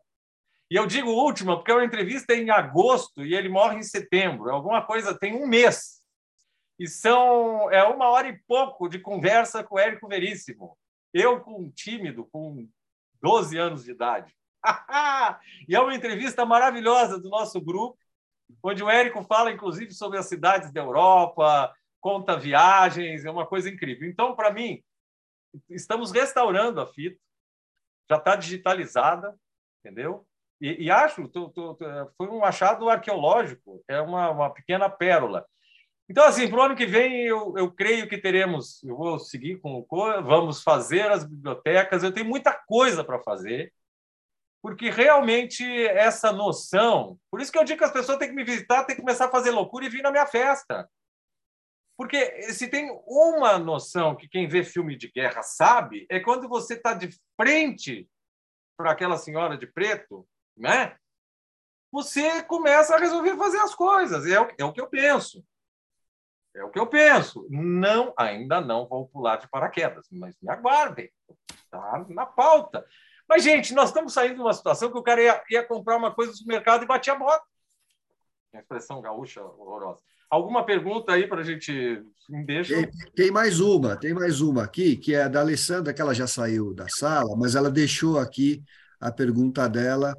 E eu digo última porque é uma entrevista em agosto e ele morre em setembro. É alguma coisa, tem um mês. E são é uma hora e pouco de conversa com o Érico Veríssimo. Eu com tímido, com 12 anos de idade. e é uma entrevista maravilhosa do nosso grupo, onde o Érico fala, inclusive, sobre as cidades da Europa, conta viagens, é uma coisa incrível. Então, para mim, estamos restaurando a fita, já está digitalizada, entendeu? E, e acho, tô, tô, foi um achado arqueológico, é uma, uma pequena pérola. Então, assim, para o ano que vem, eu, eu creio que teremos, eu vou seguir com o COA, vamos fazer as bibliotecas, eu tenho muita coisa para fazer, porque realmente essa noção, por isso que eu digo que as pessoas têm que me visitar, têm que começar a fazer loucura e vir na minha festa. Porque se tem uma noção que quem vê filme de guerra sabe, é quando você está de frente para aquela senhora de preto né? Você começa a resolver fazer as coisas. É o, é o que eu penso. É o que eu penso. Não, ainda não vou pular de paraquedas, mas me aguardem. Está na pauta. Mas, gente, nós estamos saindo de uma situação que o cara ia, ia comprar uma coisa no mercado e batia a bota. A expressão gaúcha horrorosa. Alguma pergunta aí para a gente. Deixa. Tem, tem, mais uma, tem mais uma aqui, que é da Alessandra, que ela já saiu da sala, mas ela deixou aqui a pergunta dela,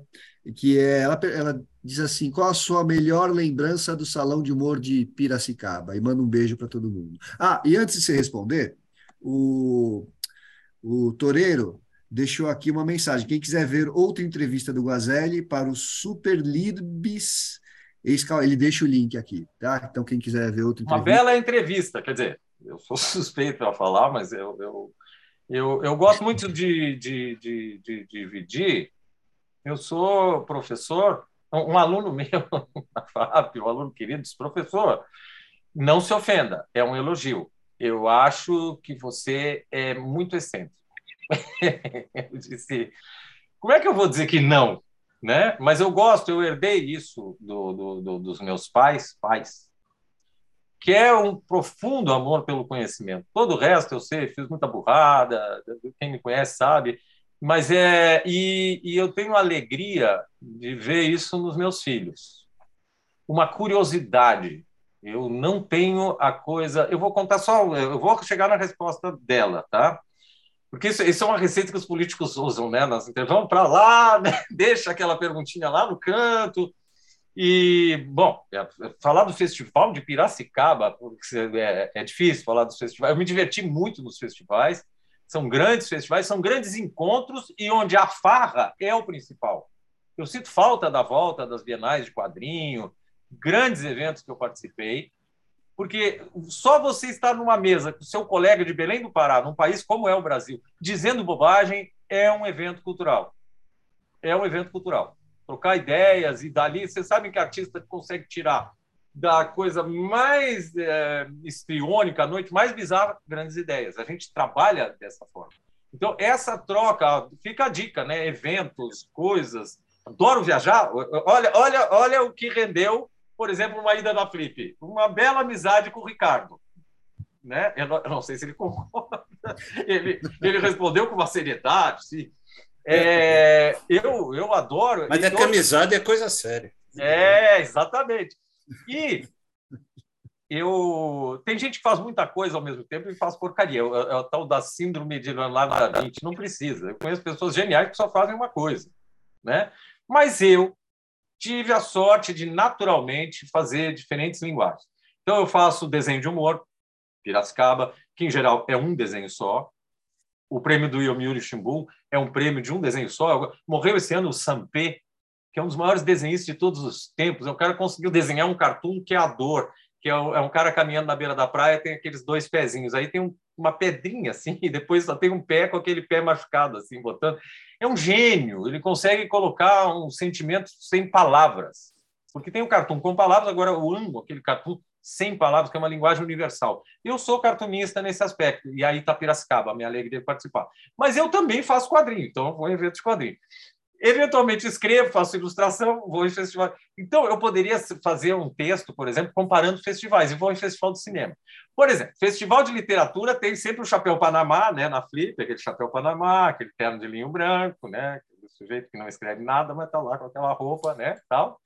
que é, ela, ela diz assim: qual a sua melhor lembrança do Salão de Humor de Piracicaba? E manda um beijo para todo mundo. Ah, e antes de você responder, o, o Toreiro deixou aqui uma mensagem. Quem quiser ver outra entrevista do Guazelli para o Super Libs ele deixa o link aqui, tá? Então, quem quiser ver outra entrevista. Uma bela entrevista, quer dizer, eu sou suspeito para falar, mas eu, eu, eu, eu gosto muito de, de, de, de, dividir. Eu sou professor, um, aluno meu na FAP, um aluno querido, disse, professor, não se ofenda, é um elogio. Eu acho que você é muito excêntrico. eu disse, como é que eu vou dizer que não? né? Mas eu gosto, eu herdei isso do, do, do, dos meus pais, pais, que é um profundo amor pelo conhecimento. Todo o resto eu sei, fiz muita burrada, quem me conhece sabe, mas é e, e eu tenho alegria de ver isso nos meus filhos. Uma curiosidade. Eu não tenho a coisa. Eu vou contar só. Eu vou chegar na resposta dela, tá? Porque isso, isso, é uma receita que os políticos usam, né? Nas vamos para lá, né? deixa aquela perguntinha lá no canto. E, bom, é, falar do festival de Piracicaba, é, é difícil falar dos festivais. Eu me diverti muito nos festivais. São grandes festivais, são grandes encontros e onde a farra é o principal. Eu sinto falta da volta das bienais de quadrinho, grandes eventos que eu participei. Porque só você estar numa mesa com seu colega de Belém do Pará, num país como é o Brasil, dizendo bobagem, é um evento cultural. É um evento cultural. Trocar ideias e dali, você sabe que artista consegue tirar da coisa mais é, estriônica, a noite mais bizarra, grandes ideias. A gente trabalha dessa forma. Então, essa troca, fica a dica, né? Eventos, coisas. Adoro viajar. Olha, olha, olha o que rendeu por exemplo, uma ida na Flip. Uma bela amizade com o Ricardo. Né? Eu, não, eu não sei se ele concorda. Ele, ele respondeu com uma seriedade, sim. É, eu, eu adoro. Mas é que amizade é coisa séria. É, exatamente. E eu tem gente que faz muita coisa ao mesmo tempo e faz porcaria. É, é o tal da síndrome de Leonardo da Vinci. Não precisa. Eu conheço pessoas geniais que só fazem uma coisa, né? Mas eu tive a sorte de naturalmente fazer diferentes linguagens. Então eu faço desenho de humor, Piracicaba, que em geral é um desenho só. O prêmio do Yomiuri Shimbun é um prêmio de um desenho só. Morreu esse ano o Sampé, que é um dos maiores desenhistas de todos os tempos. O cara conseguiu desenhar um cartoon que é a dor, que é um cara caminhando na beira da praia, tem aqueles dois pezinhos. Aí tem um, uma pedrinha assim, e depois só tem um pé com aquele pé machucado assim, botando é um gênio, ele consegue colocar um sentimento sem palavras. Porque tem o cartoon com palavras, agora eu amo aquele cartoon sem palavras, que é uma linguagem universal. Eu sou cartunista nesse aspecto, e aí está Piracicaba, minha alegria de participar. Mas eu também faço quadrinho, então vou em eventos de quadrinho. Eventualmente escrevo, faço ilustração, vou em festival. Então, eu poderia fazer um texto, por exemplo, comparando festivais, e vou em festival de cinema. Por exemplo, festival de literatura tem sempre o chapéu Panamá, né, na Flip, aquele chapéu Panamá, aquele terno de linho branco, né, aquele sujeito que não escreve nada, mas está lá com aquela roupa, né, tal.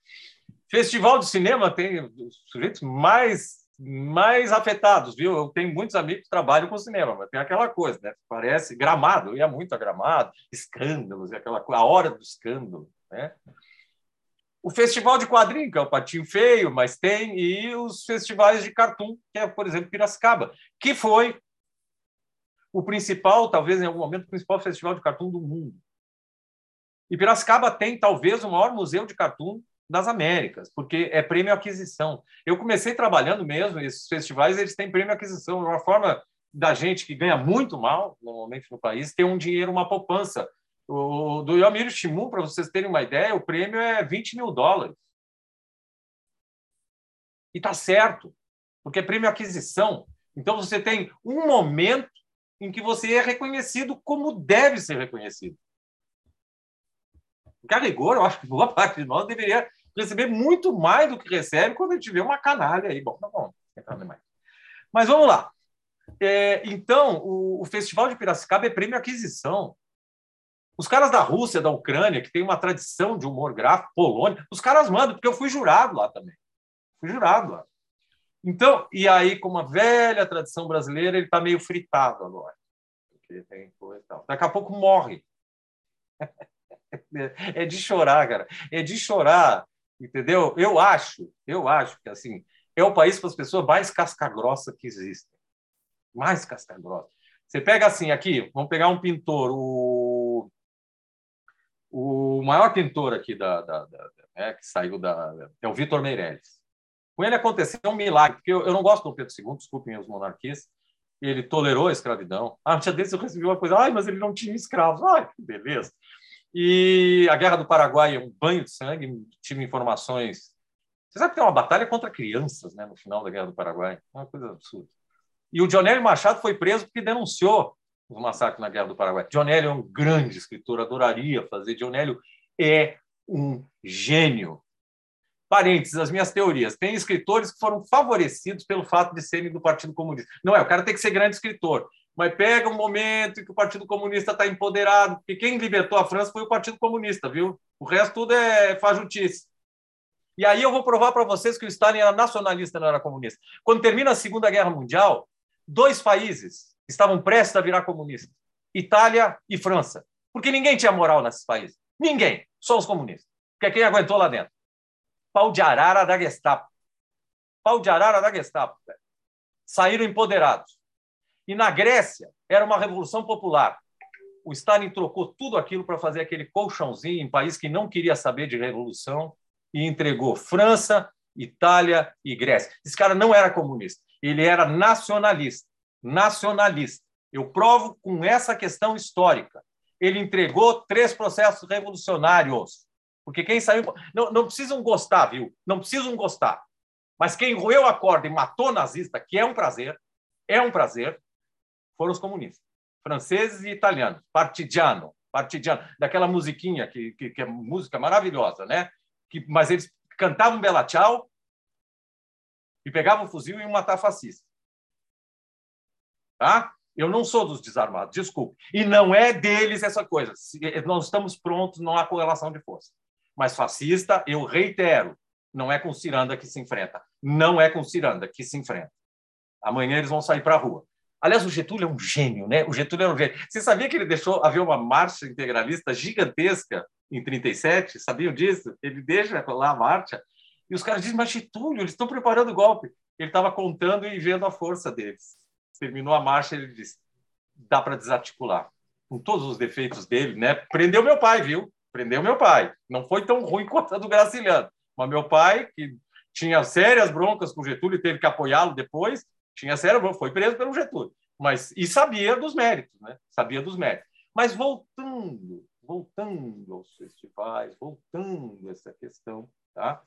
Festival de cinema tem os sujeitos mais mais afetados, viu? Eu tenho muitos amigos que trabalham com cinema, mas tem aquela coisa, né? Parece gramado, eu ia muito a gramado, escândalos, e aquela a hora do escândalo, né? O festival de quadrinho, que é o Patinho Feio, mas tem, e os festivais de cartoon, que é, por exemplo, Piracicaba, que foi o principal, talvez em algum momento, o principal festival de cartoon do mundo. E Piracicaba tem, talvez, o maior museu de cartoon das Américas, porque é prêmio aquisição. Eu comecei trabalhando mesmo, esses festivais eles têm prêmio aquisição, é uma forma da gente que ganha muito mal, normalmente no país, ter um dinheiro, uma poupança. O, do Yomiro Shimun, para vocês terem uma ideia, o prêmio é 20 mil dólares. E está certo, porque é prêmio aquisição. Então você tem um momento em que você é reconhecido como deve ser reconhecido. Porque a rigor, eu acho que boa parte de nós deveria receber muito mais do que recebe quando a gente vê uma canalha aí. Bom, tá bom, mais. Mas vamos lá. É, então, o, o, Festival de Piracicaba é prêmio aquisição. Os caras da Rússia, da Ucrânia, que tem uma tradição de humor gráfico, Polônia, os caras mandam, porque eu fui jurado lá também. Fui jurado lá. Então, e aí, com uma velha tradição brasileira, ele está meio fritado agora. Daqui a pouco morre. É de chorar, cara. É de chorar, entendeu? Eu acho, eu acho que assim é o país com as pessoas mais casca-grossa que existem. Mais casca-grossa. Você pega assim, aqui, vamos pegar um pintor, o, o maior pintor aqui da, da, da né, que saiu da. é o Vitor Meirelles. Com ele aconteceu um milagre, porque eu, eu não gosto do Pedro II, desculpem os monarquistas, ele tolerou a escravidão. Ah, dia desses eu recebi uma coisa, ai, mas ele não tinha escravos. Ai, que beleza. E a Guerra do Paraguai é um banho de sangue, tive informações. Você sabe que tem uma batalha contra crianças né, no final da Guerra do Paraguai? É uma coisa absurda. E o Dionélio Machado foi preso porque denunciou os massacres na Guerra do Paraguai. Dionélio é um grande escritor, adoraria fazer. Dionélio é um gênio. Parênteses, as minhas teorias. Tem escritores que foram favorecidos pelo fato de serem do Partido Comunista. Não é, o cara tem que ser grande escritor. Mas pega um momento em que o Partido Comunista está empoderado, porque quem libertou a França foi o Partido Comunista, viu? O resto tudo é fajutice. E aí eu vou provar para vocês que o Stalin era nacionalista, não era comunista. Quando termina a Segunda Guerra Mundial, dois países estavam prestes a virar comunistas: Itália e França. Porque ninguém tinha moral nesses países. Ninguém. Só os comunistas. Porque quem aguentou lá dentro? pau de arara da Gestapo. Pau de arara da Gestapo. Saíram empoderados. E na Grécia era uma revolução popular. O Stalin trocou tudo aquilo para fazer aquele colchãozinho em país que não queria saber de revolução e entregou França, Itália e Grécia. Esse cara não era comunista, ele era nacionalista. Nacionalista. Eu provo com essa questão histórica. Ele entregou três processos revolucionários porque quem saiu. Não, não precisam gostar, viu? Não precisam gostar. Mas quem roeu a corda e matou nazista, que é um prazer, é um prazer, foram os comunistas. Franceses e italianos. Partigiano. Partigiano. Daquela musiquinha, que, que, que é música maravilhosa, né? Que, mas eles cantavam Bela Tchau e pegavam o fuzil e iam matar fascista. Tá? Eu não sou dos desarmados, desculpe. E não é deles essa coisa. Nós estamos prontos, não há correlação de força. Mas fascista, eu reitero, não é com Ciranda que se enfrenta. Não é com Ciranda que se enfrenta. Amanhã eles vão sair para a rua. Aliás, o Getúlio é um gênio, né? O Getúlio é um gênio. Você sabia que ele deixou haver uma marcha integralista gigantesca em 37? Sabiam disso? Ele deixa lá a marcha. E os caras dizem, mas Getúlio, eles estão preparando o golpe. Ele estava contando e vendo a força deles. Terminou a marcha, ele disse, dá para desarticular. Com todos os defeitos dele, né? Prendeu meu pai, viu? prendeu meu pai. Não foi tão ruim quanto a do Graciliano. Mas meu pai, que tinha sérias broncas com Getúlio teve que apoiá-lo depois, tinha sério, foi preso pelo Getúlio. Mas, e sabia dos méritos, né? Sabia dos méritos. Mas voltando, voltando aos festivais, voltando a essa questão, tá?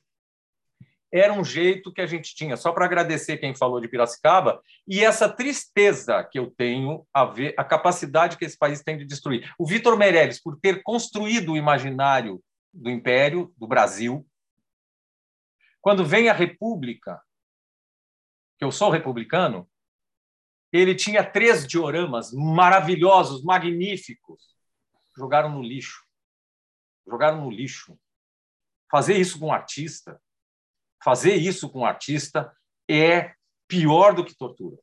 era um jeito que a gente tinha, só para agradecer quem falou de Piracicaba, e essa tristeza que eu tenho a ver, a capacidade que esse país tem de destruir. O Vitor Meirelles, por ter construído o imaginário do Império, do Brasil, quando vem a República, que eu sou republicano, ele tinha três dioramas maravilhosos, magníficos, jogaram no lixo. Jogaram no lixo. Fazer isso com um artista, fazer isso com um artista é pior do que tortura.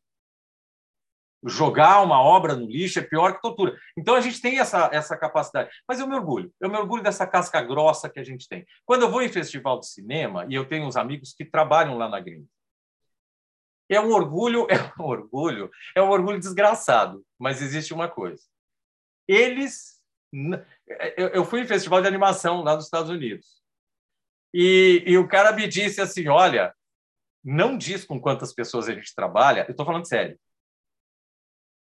Jogar uma obra no lixo é pior que tortura. Então a gente tem essa, essa capacidade. Mas eu me orgulho, eu me orgulho dessa casca grossa que a gente tem. Quando eu vou em festival de cinema, e eu tenho uns amigos que trabalham lá na gringa, é um orgulho, é um orgulho, é um orgulho desgraçado, mas existe uma coisa. Eles. Eu fui em festival de animação lá nos Estados Unidos. E, e o cara me disse assim: olha, não diz com quantas pessoas a gente trabalha, eu estou falando sério.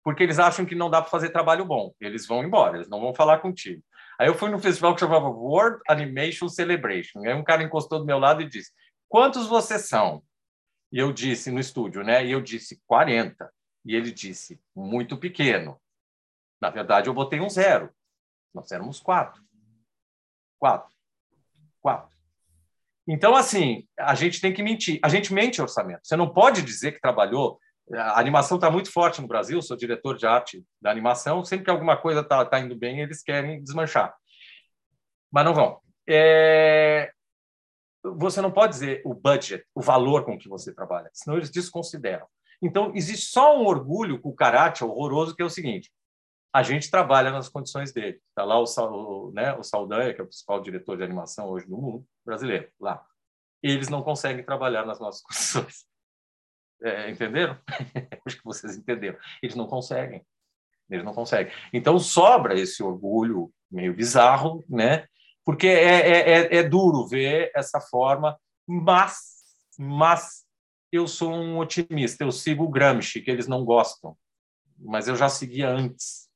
Porque eles acham que não dá para fazer trabalho bom. Eles vão embora, eles não vão falar contigo. Aí eu fui num festival que chamava World Animation Celebration. Aí um cara encostou do meu lado e disse: Quantos vocês são? E eu disse no estúdio, né? E eu disse 40. E ele disse: Muito pequeno. Na verdade, eu botei um zero. Nós éramos quatro. Quatro. Quatro. Então, assim, a gente tem que mentir. A gente mente orçamento. Você não pode dizer que trabalhou A animação está muito forte no Brasil, sou diretor de arte da animação. Sempre que alguma coisa está tá indo bem, eles querem desmanchar. Mas não vão. É... Você não pode dizer o budget, o valor com que você trabalha, senão eles desconsideram. Então, existe só um orgulho com o karate horroroso, que é o seguinte: a gente trabalha nas condições dele. Está lá o, né, o Saldanha, que é o principal diretor de animação hoje no mundo brasileiro, lá. Eles não conseguem trabalhar nas nossas condições. É, entenderam? Acho que vocês entenderam. Eles não conseguem. Eles não conseguem. Então sobra esse orgulho meio bizarro, né? Porque é, é, é, é duro ver essa forma, mas, mas eu sou um otimista. Eu sigo o Gramsci, que eles não gostam, mas eu já seguia antes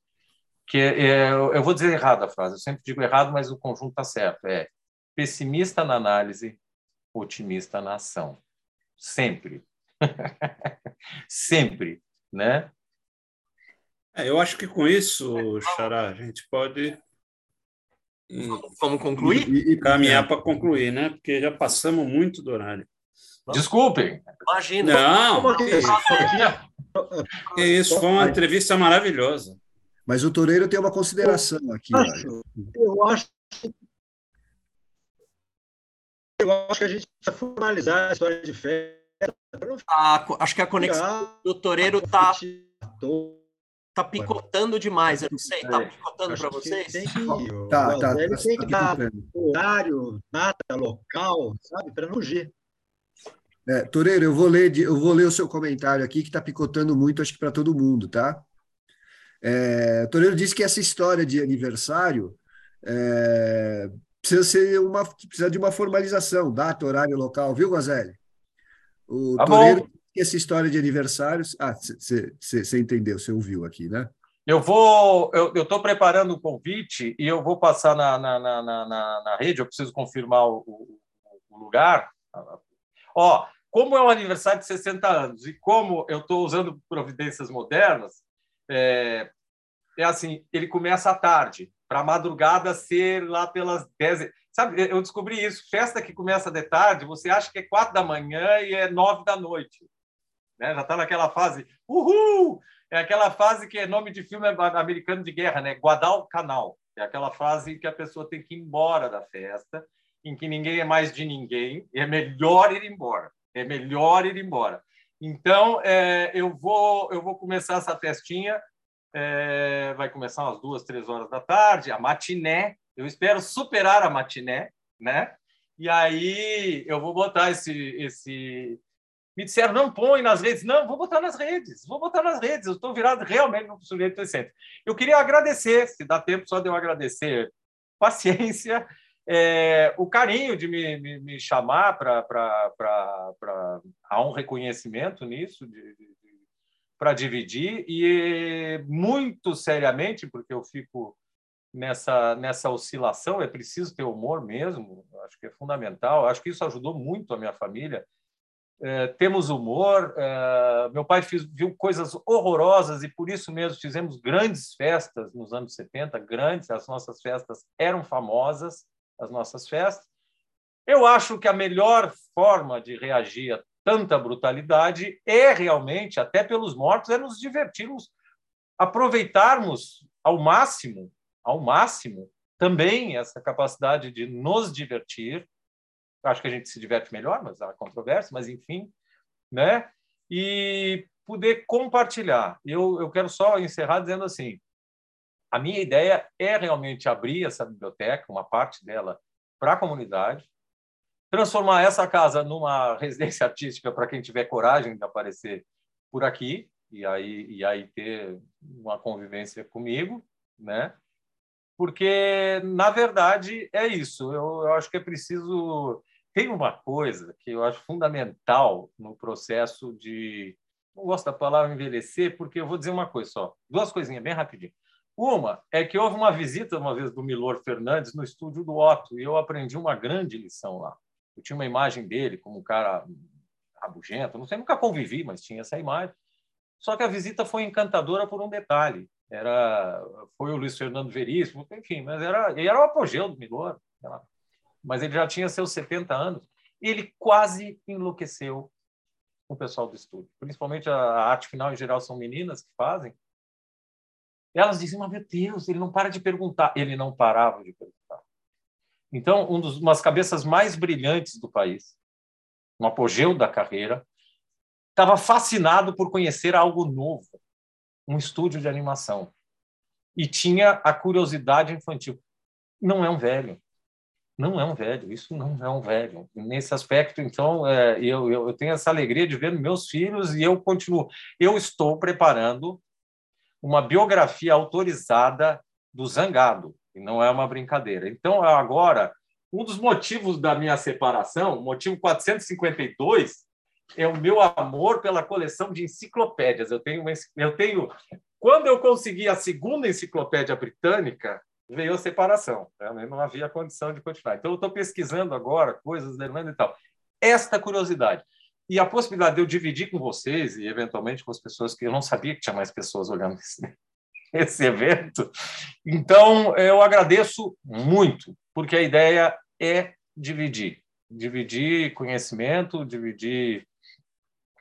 que é, é eu vou dizer errado a frase, eu sempre digo errado, mas o conjunto está certo. É pessimista na análise, otimista na ação. Sempre. sempre, né? É, eu acho que com isso, Xará, a gente pode Vamos concluir? E, e caminhar para concluir, né? Porque já passamos muito do horário. Desculpem. Imagina. Não. Que isso, que isso foi uma entrevista maravilhosa. Mas o Toreiro tem uma consideração aqui. Eu acho, eu acho que a gente precisa formalizar a história de festa. A, acho que a conexão do Toreiro está tá picotando demais. Eu não sei, está picotando para vocês? Tem que, tá, tá, ele tá, tem que dar horário, data, local, sabe, para não fugir. É, Toreiro, eu vou ler, eu vou ler o seu comentário aqui que está picotando muito, acho que para todo mundo, tá? É, Toledo disse que essa história de aniversário é, precisa ser uma precisa de uma formalização, data, horário, local, viu, Gazelli? O tá Toledo que essa história de aniversários. Ah, você entendeu, você ouviu aqui, né? Eu vou, eu estou preparando o convite e eu vou passar na, na, na, na, na rede. Eu preciso confirmar o, o, o lugar. Ó, como é um aniversário de 60 anos e como eu estou usando providências modernas, é, é assim, ele começa à tarde, para madrugada ser lá pelas 10. Sabe, eu descobri isso, festa que começa de tarde, você acha que é quatro da manhã e é nove da noite. Né? Já está naquela fase, uhul! É aquela fase que é nome de filme americano de guerra, né? Guadalcanal. É aquela fase que a pessoa tem que ir embora da festa, em que ninguém é mais de ninguém, é melhor ir embora. É melhor ir embora. Então, é, eu, vou, eu vou começar essa festinha. É, vai começar umas duas, três horas da tarde, a matiné. Eu espero superar a matiné, né? E aí eu vou botar esse. esse... Me disseram, não põe nas redes. Não, vou botar nas redes, vou botar nas redes. Eu estou virado realmente no sujeito decente. Eu queria agradecer, se dá tempo só de eu agradecer, paciência é, o carinho de me, me, me chamar para há um reconhecimento nisso, de, de, para dividir, e muito seriamente, porque eu fico nessa, nessa oscilação, é preciso ter humor mesmo, acho que é fundamental, acho que isso ajudou muito a minha família. É, temos humor. É, meu pai fiz, viu coisas horrorosas e por isso mesmo fizemos grandes festas nos anos 70, grandes, as nossas festas eram famosas as nossas festas. Eu acho que a melhor forma de reagir a tanta brutalidade é realmente, até pelos mortos, é nos divertirmos, aproveitarmos ao máximo, ao máximo, também essa capacidade de nos divertir. Acho que a gente se diverte melhor, mas há controvérsia, mas enfim, né? E poder compartilhar. Eu, eu quero só encerrar dizendo assim: a minha ideia é realmente abrir essa biblioteca, uma parte dela, para a comunidade, transformar essa casa numa residência artística para quem tiver coragem de aparecer por aqui e aí e aí ter uma convivência comigo, né? Porque na verdade é isso. Eu, eu acho que é preciso tem uma coisa que eu acho fundamental no processo de não gosto da palavra envelhecer porque eu vou dizer uma coisa só, duas coisinhas bem rapidinho. Uma é que houve uma visita uma vez do Milor Fernandes no estúdio do Otto e eu aprendi uma grande lição lá. Eu tinha uma imagem dele como um cara rabugento, não sei, nunca convivi, mas tinha essa imagem. Só que a visita foi encantadora por um detalhe. Era foi o Luiz Fernando Veríssimo, enfim, mas era era o apogeu do Milor, mas ele já tinha seus 70 anos. Ele quase enlouqueceu o pessoal do estúdio, principalmente a arte final em geral são meninas que fazem. Elas diziam, mas meu Deus, ele não para de perguntar. Ele não parava de perguntar. Então, um dos, umas cabeças mais brilhantes do país, no apogeu da carreira, estava fascinado por conhecer algo novo, um estúdio de animação. E tinha a curiosidade infantil. Não é um velho. Não é um velho. Isso não é um velho. Nesse aspecto, então, é, eu, eu tenho essa alegria de ver meus filhos e eu continuo. Eu estou preparando uma biografia autorizada do Zangado, e não é uma brincadeira. Então, agora, um dos motivos da minha separação, motivo 452, é o meu amor pela coleção de enciclopédias. Eu tenho, eu tenho, quando eu consegui a segunda enciclopédia britânica, veio a separação. Né? Não havia condição de continuar. Então, eu estou pesquisando agora coisas da Irlanda e tal. Esta curiosidade. E a possibilidade de eu dividir com vocês e, eventualmente, com as pessoas que eu não sabia que tinha mais pessoas olhando esse, esse evento. Então, eu agradeço muito, porque a ideia é dividir. Dividir conhecimento, dividir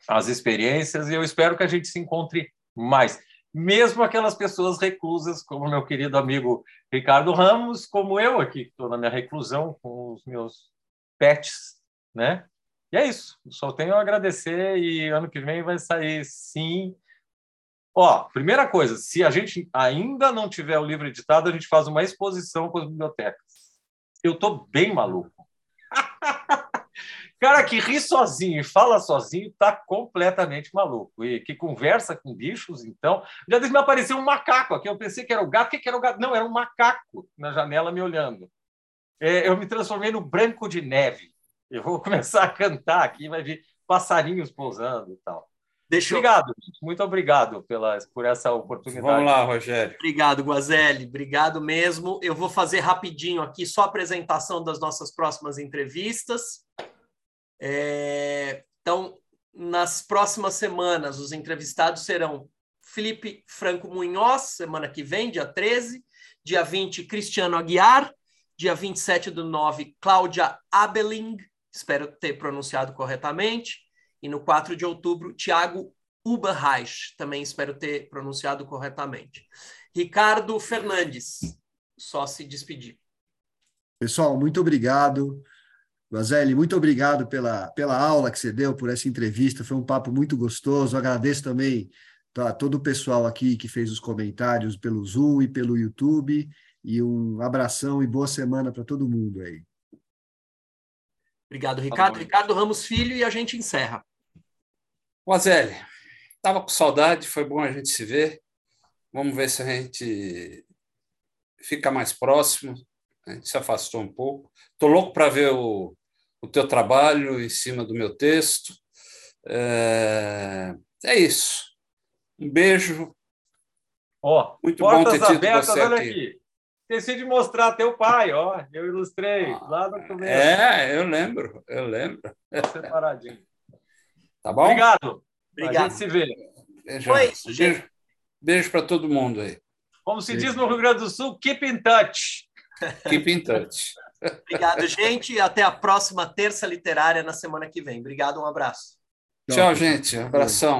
as experiências, e eu espero que a gente se encontre mais. Mesmo aquelas pessoas reclusas, como meu querido amigo Ricardo Ramos, como eu aqui, que estou na minha reclusão com os meus pets, né? E é isso. Só tenho a agradecer e ano que vem vai sair sim. Ó, primeira coisa, se a gente ainda não tiver o livro editado, a gente faz uma exposição com as bibliotecas. Eu tô bem maluco. Cara que ri sozinho e fala sozinho tá completamente maluco. E que conversa com bichos, então. Já me apareceu um macaco aqui. Eu pensei que era o gato. O que era o gato? Não, era um macaco na janela me olhando. É, eu me transformei no branco de neve. Eu vou começar a cantar aqui, vai vir passarinhos pousando e tal. Deixa obrigado, eu... muito obrigado pela, por essa oportunidade. Vamos lá, Rogério. Obrigado, Guazelli. Obrigado mesmo. Eu vou fazer rapidinho aqui só a apresentação das nossas próximas entrevistas. É... Então, nas próximas semanas, os entrevistados serão Felipe Franco Munhoz, semana que vem, dia 13, dia 20, Cristiano Aguiar, dia 27 do 9, Cláudia Abeling, espero ter pronunciado corretamente. E no 4 de outubro, Tiago Uberreich, também espero ter pronunciado corretamente. Ricardo Fernandes, só se despedir. Pessoal, muito obrigado. Guazelli, muito obrigado pela, pela aula que você deu, por essa entrevista. Foi um papo muito gostoso. agradeço também tá, todo o pessoal aqui que fez os comentários pelo Zoom e pelo YouTube. E um abração e boa semana para todo mundo aí. Obrigado, Ricardo. Ricardo Ramos Filho, e a gente encerra. Guazelli, estava com saudade, foi bom a gente se ver. Vamos ver se a gente fica mais próximo. A gente se afastou um pouco. Estou louco para ver o, o teu trabalho em cima do meu texto. É, é isso. Um beijo. Ó, Muito bom ter tido abertas, você aqui. aqui. Esqueci de mostrar teu pai, ó. Eu ilustrei ah, lá no começo. É, eu lembro, eu lembro. Separadinho. Tá bom? Obrigado. Obrigado. A gente se vê. Beijo. Foi isso, gente. Beijo, beijo para todo mundo aí. Como se beijo. diz no Rio Grande do Sul, keep in touch. Keep in touch. Obrigado, gente. Até a próxima terça literária na semana que vem. Obrigado, um abraço. Tchau, gente. Abração.